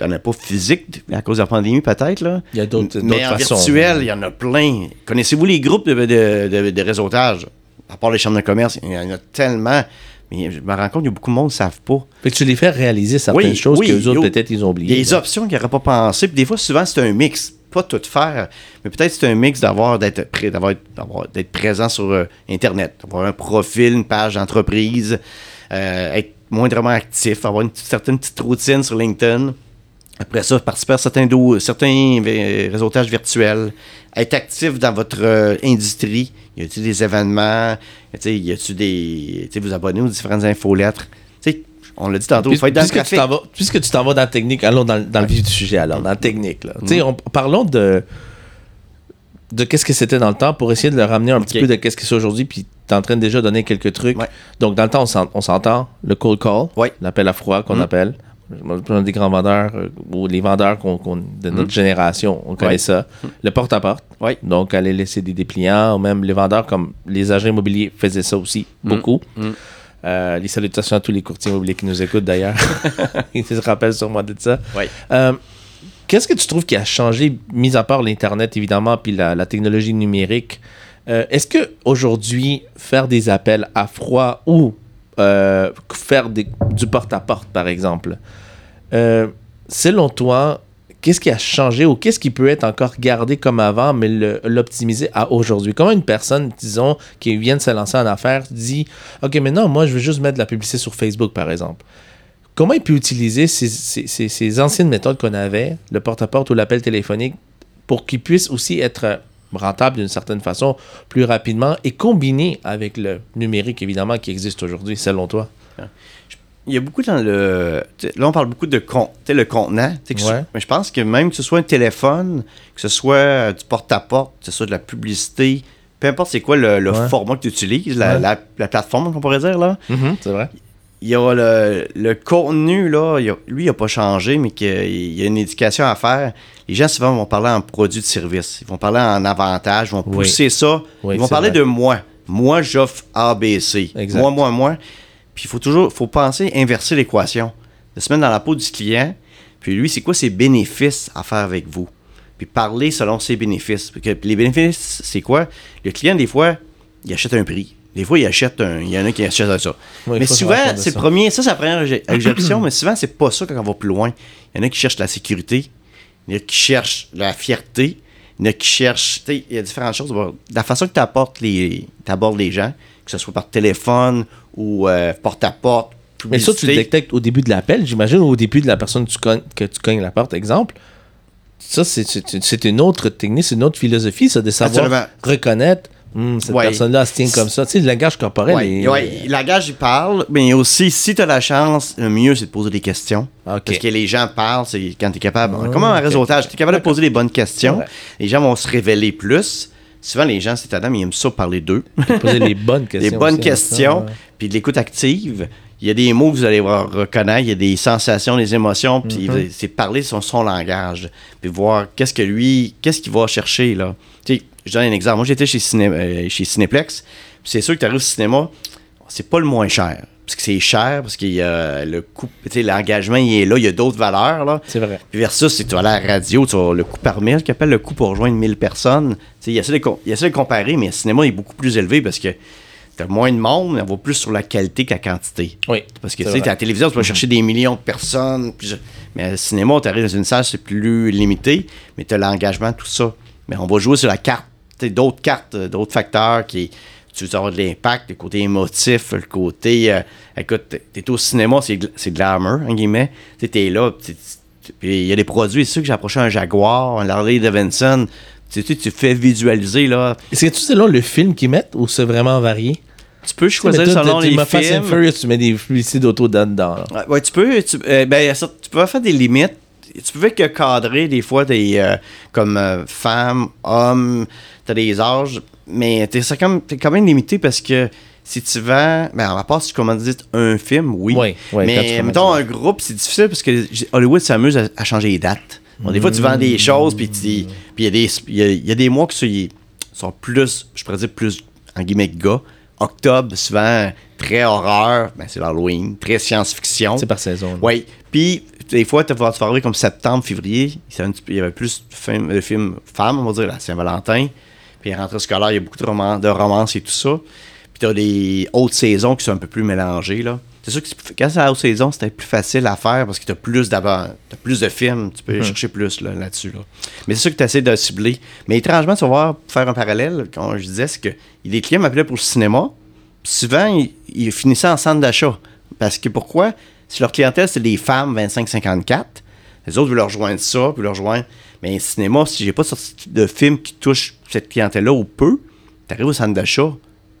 Il n'y en a pas physique à cause de la pandémie, peut-être, là. Il y a d'autres Mais en façons. virtuel, il y en a plein. Connaissez-vous les groupes de, de, de- de réseautage? À part les chambres de commerce, il y en a tellement. Mais je me rends compte qu'il y a beaucoup de monde qui ne savent pas. Fait que tu les fais réaliser certaines Oui, choses oui, que les autres, peut-être, ils ont Il y a oubliées. des options qu'ils n'auraient pas pensé. Puis des fois, souvent, c'est un mix. Pas tout faire, mais peut-être c'est un mix d'avoir d'être d'être présent sur euh, Internet, avoir un profil, une page d'entreprise, euh, être moindrement actif, avoir une certaine petite routine sur LinkedIn. Après ça, participer à certains, certains réseautages virtuels, être actif dans votre euh, industrie. Y a-t-il des événements? Y a-t-il des. vous abonner aux différentes infolettres? Tu sais, on l'a dit tantôt, il Puis- faut être dans puisque, tu t'en vas, puisque tu t'en vas dans la technique, allons dans, dans le vif du sujet alors, dans la technique. Là. On- parlons de, de qu'est-ce que c'était dans le temps pour essayer de le ramener un petit peu de qu'est-ce que c'est aujourd'hui, puis tu es en train de déjà donner quelques trucs. Ouais. Donc, dans le temps, on s'en- on s'entend, le cold call, Ouais. l'appel à froid qu'on Mm. appelle. On des grands vendeurs euh, ou les vendeurs qu'on- qu'on- de notre Mm. génération, on connaît Ouais. ça. Le porte-à-porte. Donc, aller laisser des dépliants, ou même les vendeurs comme les agents immobiliers faisaient ça aussi, beaucoup. Mm. Euh, les salutations à tous les courtiers immobiliers qui nous écoutent d'ailleurs. (laughs) Ils se rappellent sûrement de ça. Ouais. Euh, Qu'est-ce que tu trouves qui a changé, mis à part l'Internet évidemment, puis la, la technologie numérique? Euh, Est-ce que aujourd'hui faire des appels à froid ou faire des- du porte-à-porte, par exemple, selon toi, qu'est-ce qui a changé ou qu'est-ce qui peut être encore gardé comme avant, mais l'optimiser à aujourd'hui? Comment une personne, disons, qui vient de se lancer en affaires, dit OK, maintenant, moi, je veux juste mettre de la publicité sur Facebook, par exemple. Comment il peut utiliser ces, anciennes méthodes qu'on avait, le porte-à-porte ou l'appel téléphonique, pour qu'il puisse aussi être rentable d'une certaine façon plus rapidement et combiné avec le numérique, évidemment, qui existe aujourd'hui, selon toi? Il y a beaucoup dans le. Là, on parle beaucoup de con, le contenant. ce- mais je pense que même que ce soit un téléphone, que ce soit euh, du porte-à-porte, que ce soit de la publicité, peu importe c'est quoi le, le Ouais. format que tu utilises, la, Ouais. la- la plateforme qu'on pourrait dire, là. C'est vrai? Il y a le, le contenu, là, il y a- lui, il n'a pas changé, mais qu'il il y a une éducation à faire. Les gens, souvent, vont parler en produit de service. Ils vont parler en avantage, ils vont Oui. pousser ça. Oui, ils vont parler vrai. de moi. Moi, j'offre ABC. Exact. Moi, moi, moi. Puis il faut toujours faut penser inverser l'équation. De se mettre dans la peau du client. Puis lui, c'est quoi ses bénéfices à faire avec vous? Puis parler selon ses bénéfices. Puis que- les bénéfices, c'est quoi? Le client, des fois, il achète un prix. Des fois, ils achètent un. Il y en a qui achètent ça. Il mais souvent, c'est le premier. Ça, c'est la première obje- objection, (clears throat) mais souvent, c'est pas ça quand on va plus loin. Il y en a qui cherchent la sécurité. Il y en a qui cherchent la fierté. Il y en a qui cherchent. Il y a différentes choses. La façon que tu apportes les, abordes les gens, que ce soit par téléphone ou euh, porte-à-porte. Mais ça, tu le détectes au début de l'appel, j'imagine, ou au début de la personne que tu cognes, que tu cognes la porte, exemple. Ça, c'est- une autre technique, c'est une autre philosophie, ça, de savoir Absolument. reconnaître Hum, cette Ouais. personne-là se tient comme ça. Tu sais, le langage corporel. Ouais, est- ouais, la gage, il parle, mais aussi, si tu as la chance, le mieux, c'est de poser des questions. Parce que les gens parlent, c'est quand tu es capable. Ah, Comment un ok. réseautage? Tu es capable de poser les bonnes questions. Ouais. Les gens vont se révéler plus. Souvent, les gens, c'est Adam, ils aiment ça parler d'eux. Poser les bonnes (laughs) questions. Des bonnes aussi, hein, questions. Puis de l'écoute active. Il y a des mots que vous allez voir reconnaître, il y a des sensations, des émotions, puis Mhm. c'est parler son, son langage, puis voir qu'est-ce que lui, qu'est-ce qu'il va chercher, là. Tu sais, je donne un exemple. Moi, j'étais chez, Ciné, euh, chez Cinéplex, puis c'est sûr que tu arrives au cinéma, c'est pas le moins cher. Parce que c'est cher, parce que le coût, tu sais, l'engagement, il est là, il y a d'autres valeurs, là. C'est vrai. Puis versus, si tu vas à la radio, tu as le coût par mille, qui appelle le coût pour rejoindre 1000 personnes. Tu sais, Il y a ça de com- il y a ça de comparer, mais le cinéma est beaucoup plus élevé parce que tu moins de monde, mais on va plus sur la qualité que la quantité. Oui. Parce que tu sais, à la télévision, tu vas chercher des millions de personnes. Mais le cinéma, tu arrives dans une salle, c'est plus limité, mais tu as l'engagement, tout ça. Mais on va jouer sur la carte, tu d'autres cartes, euh, d'autres facteurs qui. Tu veux avoir de l'impact, le côté émotif, le côté. euh, écoute, t'es- au cinéma, c'est gl- c'est glamour, en guillemets. Tu sais, t'es là, tu- tu- puis il y a des produits, c'est sûr que j'ai approché un Jaguar, un Harley Davidson. Tu sais, tu fais visualiser, là. Est-ce que tu sais, là, le film qu'ils mettent ou c'est vraiment varié? Tu peux choisir toi, selon les films. Furious, tu mets des publicités d'auto dedans. Ouais, ouais, tu peux. Tu, euh, ben, tu peux faire des limites. Tu peux que cadrer des fois des euh, comme euh, femmes, hommes, t'as des âges, mais t'es ça comme t'es quand même limité parce que si tu vends, ben à part si tu commandites un film, oui. Quand mais mettons un groupe, c'est difficile parce que Hollywood s'amuse à, à changer les dates. Bon, des fois, tu vends des choses, puis il y, a des- il y a- y a des mois qui sont, sont plus, je pourrais dire plus, en guillemets, gars. Octobre, souvent, très horreur, ben, c'est l'Halloween, très science-fiction. C'est par saison. Oui. Puis, des fois, tu vas arriver comme septembre, février. Il y avait plus de films, de films femmes, on va dire, la Saint-Valentin. Puis, rentrée scolaire, il y a beaucoup de, romans, de romances et tout ça. Puis, tu as des hautes saisons qui sont un peu plus mélangées. là. C'est sûr que quand c'est la haute saison, c'était plus facile à faire parce que tu as plus d'avant, t'as plus de films, tu peux chercher plus là, là-dessus. Là. Mais c'est sûr que tu essaies de cibler. Mais étrangement, tu vas voir, pour faire un parallèle, quand je disais, c'est que des clients m'appelaient pour le cinéma, puis souvent, ils, ils finissaient en centre d'achat. Parce que pourquoi? Si leur clientèle, c'est des femmes 25-54, les autres veulent leur rejoindre ça, puis leur rejoindre. Mais le cinéma, si j'ai pas sorti de film qui touche cette clientèle-là ou peu, tu arrives au centre d'achat.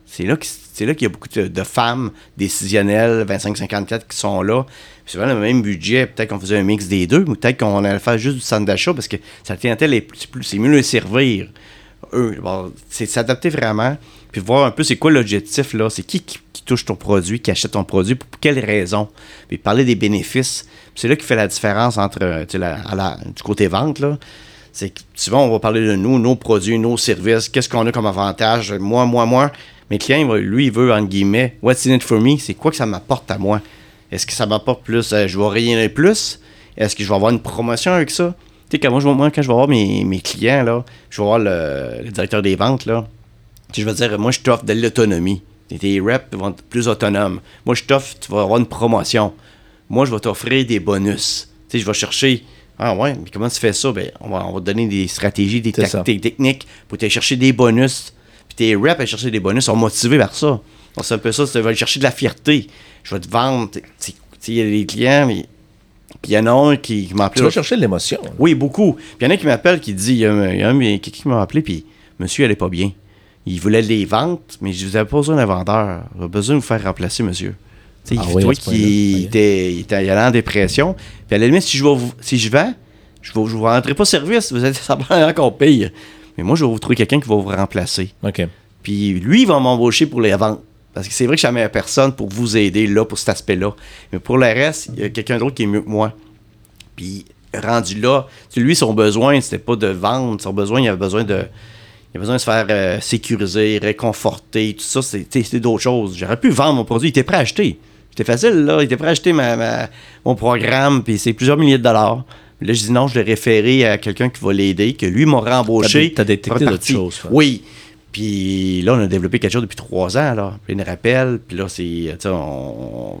C'est là, que- c'est là qu'il y a beaucoup de, femmes décisionnelles, 25-54, qui sont là. Puis souvent, le même budget, peut-être qu'on faisait un mix des deux, ou peut-être qu'on allait faire juste du centre d'achat parce que sa clientèle est plus, c'est mieux les servir. Eux, bon, c'est s'adapter vraiment, puis voir un peu c'est quoi l'objectif là, c'est qui, qui touche ton produit, qui achète ton produit, pour quelles raisons, puis parler des bénéfices. C'est là qui fait la différence entre euh, la- à du côté vente là. C'est que souvent on va parler de nous, nos produits, nos services, qu'est-ce qu'on a comme avantage, moi, moi, moi. Mais le client, lui, il veut, entre guillemets, what's in it for me, c'est quoi que ça m'apporte à moi? Est-ce que ça m'apporte plus, euh, je vais rien de plus? Est-ce que je vais avoir une promotion avec ça? Tu sais, quand moi, vais- quand je vais voir mes, mes clients, là, je vais voir le, le directeur des ventes, là, je veux dire, moi, je t'offre de l'autonomie. Tes reps vont être plus autonomes. Moi, je t'offre, tu vas avoir une promotion. Moi, je vais t'offrir des bonus. Tu sais, je vais chercher. Ah ouais, mais comment tu fais ça? Ben, on va, on va te donner des stratégies, des tactiques, techniques pour aller chercher des bonus. Tes reps à chercher des bonus sont motivés vers ça. C'est un peu ça, tu vas chercher de la fierté. Je vais te vendre. Il y a des clients, mais. Puis il y en a un qui, qui m'a appelé. Tu vas chercher de l'émotion. Oui, beaucoup. Puis il y en a qui m'appellent qui dit, il y a un, un quelqu'un qui m'a appelé, puis monsieur, elle est pas bien. Il voulait les ventes, mais je vous avais pas besoin d'un vendeur. J'ai besoin de vous faire remplacer, monsieur. Ah il oui, qu'il Ok. était, il était en dépression. Puis à la limite, si je, vais vous- si je vends, je ne vous rendrai pas service. Vous êtes ça prend encore pire. Mais moi, je vais vous trouver quelqu'un qui va vous remplacer. OK. Puis lui, il va m'embaucher pour les ventes. Parce que c'est vrai que je meilleure personne pour vous aider là, pour cet aspect-là. Mais pour le reste, il y a quelqu'un d'autre qui est mieux que moi. Puis rendu là, lui, son besoin, c'était pas de vendre. Son besoin, il avait besoin de. Il a besoin de se faire euh, sécuriser, réconforter, tout ça, c'est- d'autres choses. J'aurais pu vendre mon produit, il était prêt à acheter. C'était facile, là. Il était prêt à acheter ma, ma- mon programme, puis c'est plusieurs milliers de dollars. Là, je dis non, je l'ai référé à quelqu'un qui va l'aider, que lui m'a rembauché. T'as dé- t'as détecté d'autres choses. Oui. Puis là, on a développé quelque chose depuis trois ans, là. Puis une rappel, puis là, c'est, on,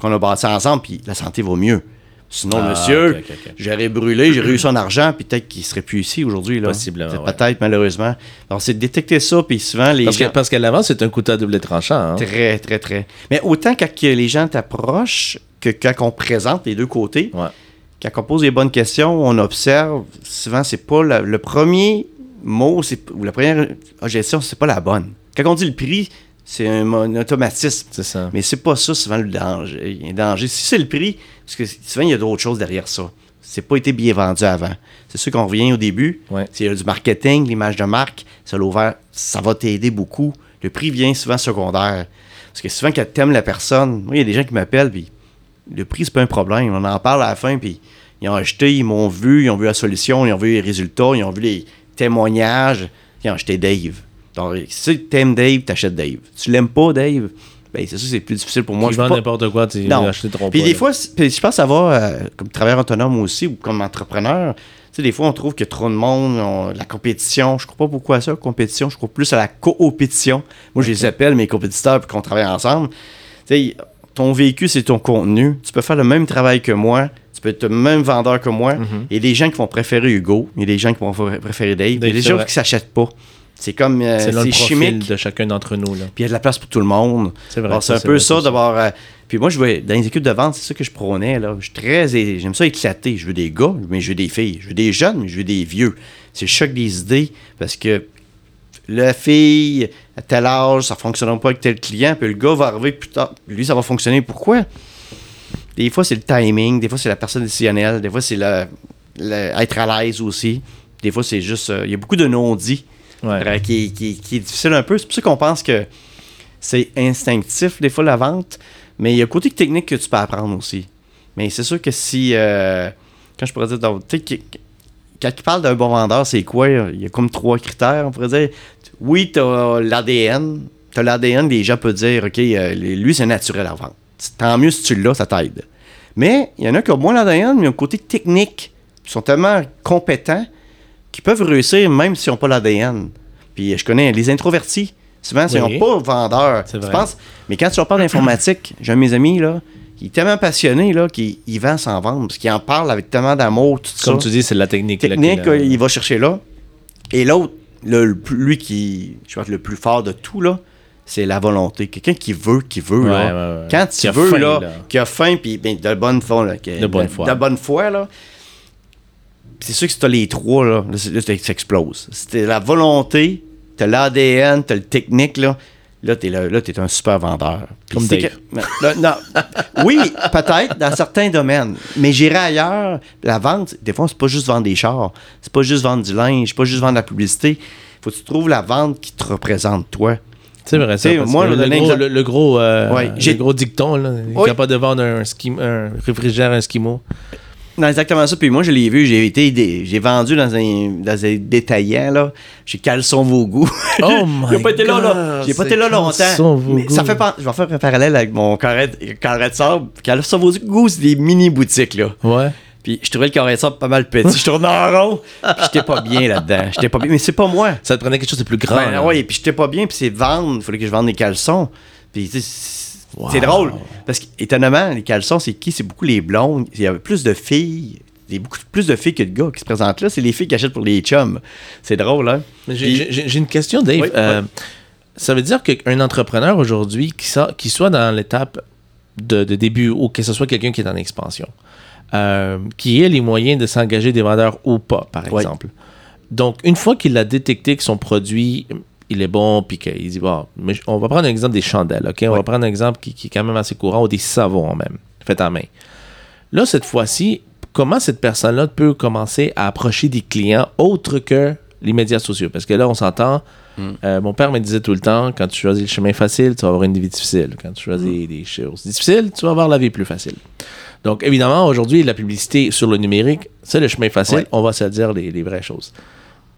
qu'on a bâti ça ensemble, puis la santé va mieux. Sinon, Ah, monsieur, j'aurais brûlé, j'aurais eu son argent, puis peut-être qu'il serait plus ici aujourd'hui, là. Possiblement, ouais. Peut-être, malheureusement. Donc, c'est de détecter ça, puis souvent, les Parce que- gens... parce qu'à l'avant, c'est un couteau à double tranchant. hein. Très, très, très. Mais autant quand les gens t'approchent que quand on présente les deux côtés, Ouais. Quand on pose les bonnes questions, on observe, souvent, c'est pas la- le premier mot, c'est, ou la première gestion, c'est pas la bonne. Quand on dit le prix, c'est un, automatisme. C'est ça. Mais c'est pas ça souvent le danger. Il y a un danger. Si c'est le prix, parce que souvent il y a d'autres choses derrière ça. C'est pas été bien vendu avant. C'est sûr qu'on revient au début. Ouais. C'est il y a du marketing, l'image de marque, ça l'a ouvert, ça va t'aider beaucoup. Le prix vient souvent secondaire. Parce que souvent quand t'aimes la personne, moi il y a des gens qui m'appellent puis le prix c'est pas un problème. On en parle à la fin puis ils ont acheté, ils m'ont vu, ils ont vu la solution, ils ont vu les résultats, ils ont vu les témoignages, ils ont acheté Dave. Donc si t'aimes Dave, t'achètes Dave. Tu l'aimes pas Dave, ben c'est sûr c'est plus difficile pour moi. Peux vends pas- n'importe quoi, tu non. acheter Puis des fois, je pense va euh, comme travailleur autonome aussi ou comme entrepreneur. Tu sais, des fois, on trouve que trop de monde, on- la compétition, je crois pas beaucoup à ça, compétition, je crois plus à la coopétition. Moi, je les appelle mes compétiteurs puis qu'on travaille ensemble. Tu sais, ton vécu, c'est ton contenu. Tu peux faire le même travail que moi, tu peux être le même vendeur que moi. Il y a des gens qui vont préférer Hugo, il y a des gens qui vont pr- préférer Dave, il y a des gens vrai. qui s'achètent pas. C'est comme, euh, C'est chimique. de chacun d'entre nous. Là. Puis il y a de la place pour tout le monde. C'est vrai. Alors, c'est un peu vrai, ça d'avoir. euh, puis moi, je vais dans les équipes de vente, c'est ça que je prônais. Là. Je suis très. J'aime ça éclater. Je veux des gars, mais je veux des filles. Je veux des jeunes, mais je veux des vieux. C'est le choc des idées parce que la fille, à tel âge, ça ne fonctionnera pas avec tel client, puis le gars va arriver plus tard. Lui, ça va fonctionner. Pourquoi? Des fois, c'est le timing, des fois, c'est la personne décisionnelle, des fois, c'est le, le- être à l'aise aussi. Des fois, c'est juste. euh, Il y a beaucoup de non-dits Ouais. euh, qui, qui- qui est difficile un peu. C'est pour ça qu'on pense que c'est instinctif, des fois, la vente. Mais il y a un côté technique que tu peux apprendre aussi. Mais c'est sûr que si. euh, quand je pourrais dire. donc, tu sais, qui- quand tu parles d'un bon vendeur, c'est quoi? Il y a comme trois critères, on pourrait dire. Oui, tu as l'ADN. Tu as l'ADN, les gens peuvent dire OK, euh, lui, c'est naturel à vendre. Tant mieux si tu l'as, ça t'aide. Mais il y en a qui ont moins l'ADN, mais un côté technique. Ils sont tellement compétents qui peuvent réussir même s'ils n'ont pas l'ADN. Puis je connais les introvertis. Souvent, ils Oui. n'ont pas vendeur. Tu penses? Mais quand tu parles d'informatique, (clears throat) j'ai un de mes amis là, qui est tellement passionné là, qu'il il vend sans vendre, parce qu'il en parle avec tellement d'amour, tout Comme ça. tu dis, c'est de la technique. Technique, là, il va chercher là. Et l'autre, le- lui qui, je pense, le plus fort de tout là, c'est la volonté. Quelqu'un qui veut, qui veut Ouais, là. ouais, ouais. Quand a veux faim, là, là. qui a faim puis ben, de bonne foi là, qui- De bonne foi. de bonne foi là. C'est sûr que si t'as les trois là, là, ça explose. C'était la volonté, t'as l'ADN, t'as le technique là. Là, t'es là, là, t'es un super vendeur. Puis Comme c'est Dave. que- là, non. (laughs) Oui, peut-être dans certains domaines. Mais j'irai ailleurs. La vente, des fois, c'est pas juste vendre des chars. C'est pas juste vendre du linge. C'est pas juste vendre de la publicité. Faut que tu trouves la vente qui te représente, toi. C'est vrai, ça. Tu moi, le, un gros, exemple. le, le gros, euh, Ouais, le j'ai- gros dicton, là, il est Oui. capable de vendre un, ski, un réfrigérateur, un skimo. Non, exactement ça. Puis moi, je l'ai vu, j'ai été, j'ai vendu dans un, dans un détaillant, là, chez Caleçon Vos (laughs) Goûts. Oh my J'ai pas été là, là. J'ai pas été là longtemps. Vos Mais ça Goûts. fait pas, je vais faire un parallèle avec mon carré, carré de sable. Caleçon Vos Goûts, c'est des mini-boutiques, là. Ouais. Puis je trouvais le carré de sable pas mal petit. Je tournais en rond. Puis j'étais pas bien là-dedans. J'étais pas bien. Mais c'est pas moi. Ça te prenait quelque chose de plus grand. Ben, ouais, puis j'étais pas bien, puis c'est vendre, il fallait que je vende des caleçons. Puis tu sais, Wow. c'est drôle parce qu'étonnamment, les caleçons, c'est qui? C'est beaucoup les blondes, il y a plus de filles, il y a beaucoup plus de filles que de gars qui se présentent là, c'est les filles qui achètent pour les chums. C'est drôle hein? J'ai une question, Dave. Oui, Euh, Ça veut dire qu'un entrepreneur aujourd'hui, qui, so- qui soit dans l'étape de, de début ou que ce soit quelqu'un qui est en expansion, euh, qui ait les moyens de s'engager des vendeurs ou pas, par Oui. exemple. Donc, une fois qu'il a détecté que son produit, il est bon, puis qu'il dit, bon, mais on va prendre un exemple des chandelles, OK? On va prendre un exemple qui, qui est quand même assez courant, ou des savons même, fait en main. Là, cette fois-ci, comment cette personne-là peut commencer à approcher des clients autres que les médias sociaux? Parce que là, on s'entend. euh, mon père me disait tout le temps, quand tu choisis le chemin facile, tu vas avoir une vie difficile. Quand tu choisis des choses difficiles, tu vas avoir la vie plus facile. Donc, évidemment, aujourd'hui, la publicité sur le numérique, c'est le chemin facile. Ouais. On va se dire les, les vraies choses.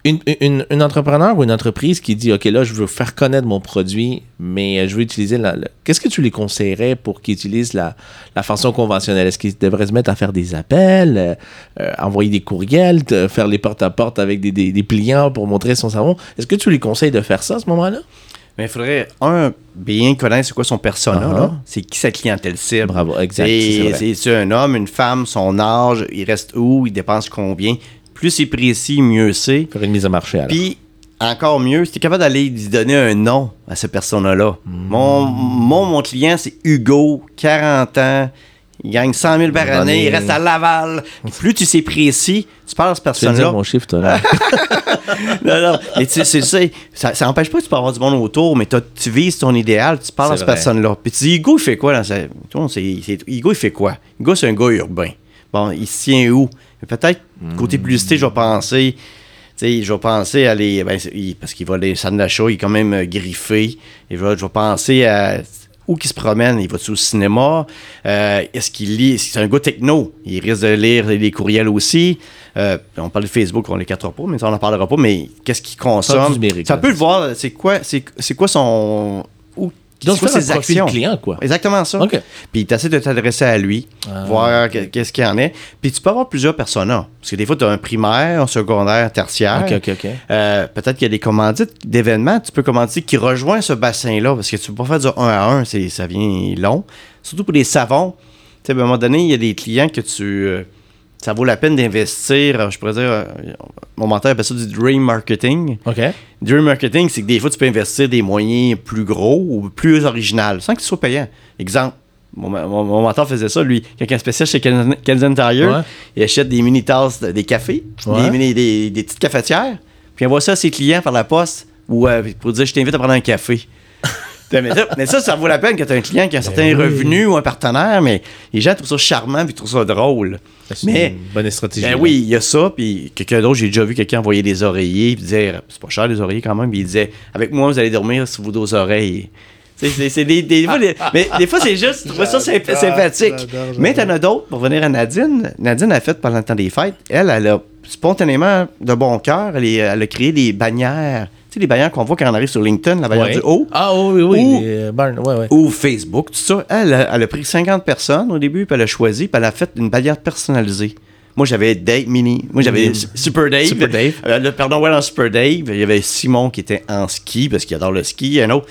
Une, une, une entrepreneur ou une entreprise qui dit, OK, là, je veux faire connaître mon produit, mais je veux utiliser la... la- Qu'est-ce que tu les conseillerais pour qu'ils utilisent la, la façon conventionnelle? Est-ce qu'ils devraient se mettre à faire des appels, euh, envoyer des courriels, te- faire les porte-à-porte avec des, des, des pliants pour montrer son savon? Est-ce que tu les conseilles de faire ça à ce moment-là? Mais il faudrait, un, bien connaître c'est quoi son persona, là. c'est qui sa clientèle cible? Bravo, exact. C'est un homme, une femme, son âge, il reste où, il dépense combien? Plus c'est précis, mieux c'est. Faire une mise à marché, alors. Puis, encore mieux, si tu es capable d'aller lui donner un nom à cette personne-là. Mon, mon, mon client, c'est Hugo, 40 ans. Il gagne 100 000 par année, il reste à Laval. Puis plus tu sais précis, tu parles à cette personne-là. mon chiffre, toi, là. (laughs) non, non. Mais tu sais, c'est ça. ça. Empêche pas que tu peux avoir du monde autour, mais tu vises ton idéal, tu parles à cette personne-là. Puis tu dis, Hugo, il fait quoi dans sa. Hugo, il fait quoi? Hugo, c'est un gars urbain. Bon, il se tient où? Peut-être, côté publicité, je vais penser. Tu sais, je vais penser à les. ben, il- parce qu'il va les d'achat, il est quand même euh, griffé. Et je vais, penser à. Où qu'il se promène? Il va-tu au cinéma? Euh, Est-ce qu'il lit? C'est un gars techno? Il risque de lire les courriels aussi. Euh, on parle de Facebook, on les quatre pas, mais ça, on n'en parlera pas. Mais qu'est-ce qu'il consomme? ça peut le voir. C'est quoi, c'est, c'est quoi son. Où, Donc, c'est ses actions? client, quoi? Exactement ça. Puis tu essaies de t'adresser à lui, Ah, voir que- qu'est-ce qu'il en est. Puis tu peux avoir plusieurs personas. Parce que des fois, tu as un primaire, un secondaire, un tertiaire. OK, OK, OK. Euh, peut-être qu'il y a des commandites d'événements, tu peux commanditer qui rejoint ce bassin-là, parce que tu peux pas faire du 1 à 1, c'est, ça vient long. Surtout pour les savons. Tu sais, à un moment donné, il y a des clients que tu. euh, ça vaut la peine d'investir. euh, Je pourrais dire, euh, mon mentor appelle ça du dream marketing. OK. Dream marketing, c'est que des fois, tu peux investir des moyens plus gros ou plus originaux, sans que ce soit payant. Exemple, mon, mon, mon mentor faisait ça, lui. Quelqu'un spécial chez Kenzen Tire, Ouais. il achète des mini-tasses, de- des cafés, Ouais. des, mini- des, des petites cafetières, puis il envoie ça à ses clients par la poste ou euh, pour dire Je t'invite à prendre un café. Mais, ça, mais ça, ça vaut la peine quand tu as un client qui a un certain Ben oui. revenu ou un partenaire, mais les gens trouvent ça charmant puis ils trouvent ça drôle. C'est Mais- une bonne stratégie. Ben là. oui, il y a ça, puis quelqu'un d'autre, j'ai déjà vu quelqu'un envoyer des oreillers, puis dire, c'est pas cher les oreillers quand même, puis il disait, avec moi, vous allez dormir sur vos deux oreilles. Sais, C'est c'est des, des, mais des fois, c'est juste, je trouve ça symp- sympathique. j'adore, Mais t'en as d'autres, pour venir à Nadine. Nadine a fait pendant le temps des fêtes, elle, elle a spontanément, de bon cœur, elle, elle a créé des bannières. Tu sais, les bannières qu'on voit quand on arrive sur LinkedIn, la bannière Ouais. du haut Ah oui, oui, oui. Ou- les, euh, Barn, ouais, ouais. ou Facebook, tout ça. Elle, a- elle a pris 50 personnes au début, puis elle a choisi, puis elle a fait une bannière personnalisée. Moi, j'avais Dave Mini. Moi, j'avais Mm. Super Dave. Super Dave. Euh, le- pardon, ouais, dans Super Dave, il y avait Simon qui était en ski, parce qu'il adore le ski. Un autre.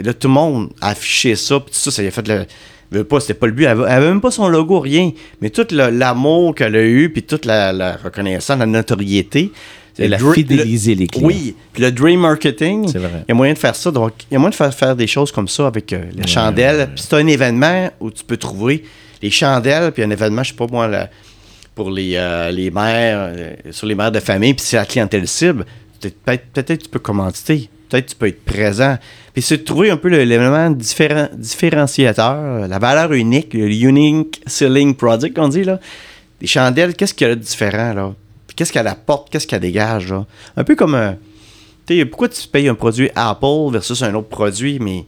Là, tout le monde a affiché ça, puis tout ça, ça lui a fait le. pas, c'était pas le but. Elle avait, elle avait même pas son logo, rien. Mais tout l'amour qu'elle a eu, puis toute la, la reconnaissance, la notoriété. Elle a le dr- fidélisé le- les clients. Oui. Puis le dream marketing, C'est il y a moyen de faire ça. Donc, il y a moyen de faire, faire des choses comme ça avec euh, la Ouais, chandelle. ouais, Puis c'est un événement où tu peux trouver les chandelles, puis un événement, je sais pas moi, la- pour les, euh, les mères, euh, sur les mères de famille, puis c'est la clientèle cible. Peut-être peut-être tu peux commanditer. Peut-être tu peux être présent. Puis c'est de trouver un peu l'élément différen- différenciateur, euh, la valeur unique, le unique selling product qu'on dit là. Les chandelles, qu'est-ce qu'il y a de différent là? Puis Qu'est-ce qu'elle apporte, qu'est-ce qu'elle dégage là? Un peu comme un. Tu sais, pourquoi tu payes un produit Apple versus un autre produit, mais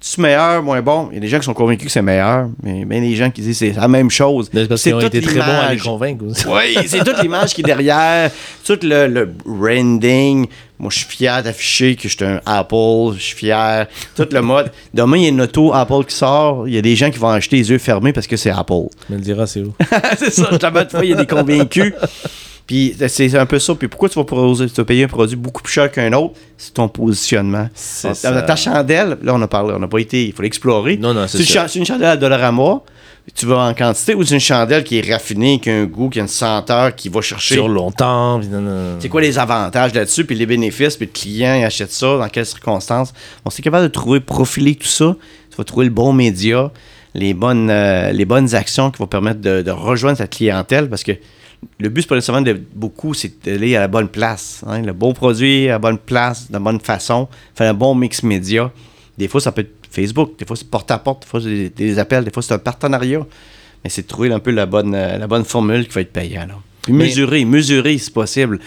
c'est meilleur, moins bon? Il y a des gens qui sont convaincus que c'est meilleur, mais bien des gens qui disent que c'est la même chose. C'est parce qu'ils ont été très bons à les convaincre aussi. (laughs) Oui, c'est toute l'image qui est derrière, tout le, le branding. Moi, je suis fier d'afficher que je suis un Apple, je suis fier. Tout le mode. Demain, il y a une auto Apple qui sort, il y a des gens qui vont acheter les yeux fermés parce que c'est Apple. Tu me le diras, c'est où? (laughs) c'est ça, je la bonne fois, il y a des convaincus. Puis c'est un peu ça. Puis pourquoi tu vas, tu vas payer un produit beaucoup plus cher qu'un autre? C'est ton positionnement. C'est Ta- ça. Ta chandelle, là, on a parlé, on n'a pas été, il faut l'explorer. Non, non, c'est ça. c'est une chandelle à Dollarama, tu vas en quantité, ou c'est une chandelle qui est raffinée, qui a un goût, qui a une senteur, qui va chercher. Sur longtemps. C'est quoi les avantages là-dessus, puis les bénéfices, puis le client il achète ça, dans quelles circonstances? On s'est capable de trouver, profiler tout ça. Tu vas trouver le bon média, les bonnes, euh, les bonnes actions qui vont permettre de, de rejoindre ta clientèle, parce que le but, c'est pas nécessairement de beaucoup, c'est d'aller à la bonne place. hein. Le bon produit à la bonne place, de la bonne façon, faire un bon mix média. Des fois, ça peut être Facebook, des fois, c'est porte-à-porte, des fois, c'est des, appels, des fois, c'est un partenariat. Mais c'est de trouver un peu la bonne, la bonne formule qui va être payante. là. Puis Mais- mesurer, mesurer, c'est possible.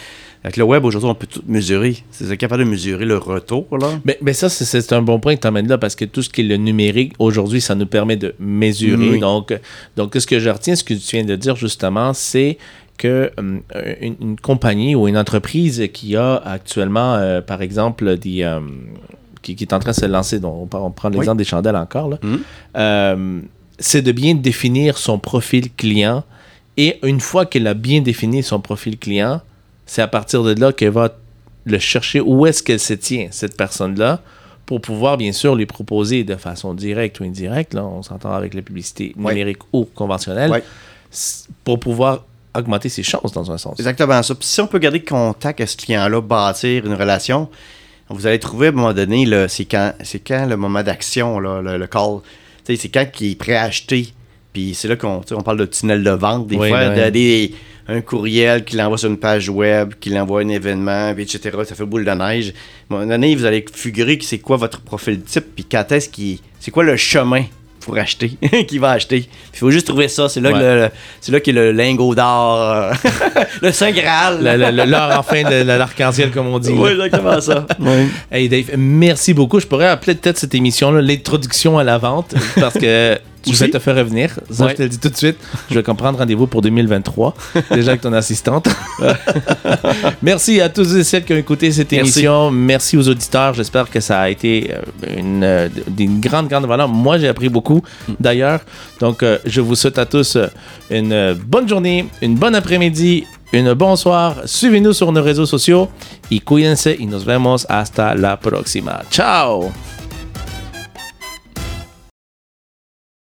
Avec le web, aujourd'hui, on peut tout mesurer. C'est capable de mesurer le retour, là. Ça, c'est- c'est un bon point que tu amènes là parce que tout ce qui est le numérique, aujourd'hui, ça nous permet de mesurer. Oui. Donc, donc, ce que je retiens, ce que tu viens de dire justement, c'est que euh, une, une compagnie ou une entreprise qui a actuellement, euh, par exemple, des, euh, qui, qui est en train de se lancer, donc on, prend- on prend l'exemple des chandelles encore, là, Mhm. euh, c'est de bien définir son profil client. Et une fois qu'elle a bien défini son profil client, c'est à partir de là qu'elle va le chercher où est-ce qu'elle se tient, cette personne-là, pour pouvoir bien sûr lui proposer de façon directe ou indirecte, là, on s'entend avec la publicité numérique ou conventionnelle, pour pouvoir augmenter ses chances dans un sens. Exactement ça. Puis si on peut garder contact avec ce client-là, bâtir une relation, vous allez trouver à un moment donné, c'est quand, quand le moment d'action, le, le call. C'est quand il est prêt à acheter. Puis c'est là qu'on on parle de tunnel de vente, des Oui, fois, ben. de- des- un courriel qu'il envoie sur une page web, qu'il envoie un événement, puis etc. Ça fait boule de neige. À un moment donné, vous allez figurer que c'est quoi votre profil type, puis quand est-ce qu'il. C'est quoi le chemin pour acheter, (laughs) qui va acheter. Il faut juste trouver ça. C'est là, que Ouais. le- c'est là qu'il y a le lingot d'or, euh, (laughs) le Saint Graal. L'heure enfin de, l'arc-en-ciel, comme on dit. Oui, exactement ça. (laughs) Oui. Hey Dave, merci beaucoup. Je pourrais appeler peut-être cette émission-là l'introduction à la vente parce que Tu je vais sais? te faire revenir. Ça, Ouais. je te le dis tout de suite. Je vais comprendre rendez-vous pour 2023. (laughs) Déjà avec ton assistante. (laughs) merci à tous et celles qui ont écouté cette Merci. émission. Merci aux auditeurs. J'espère que ça a été euh, une, euh, d'une grande, grande valeur. Moi, j'ai appris beaucoup d'ailleurs. Donc, euh, je vous souhaite à tous une bonne journée, une bonne après-midi, une bonsoir. Suivez-nous sur nos réseaux sociaux. Y cuídense y nos vemos hasta la próxima. Ciao!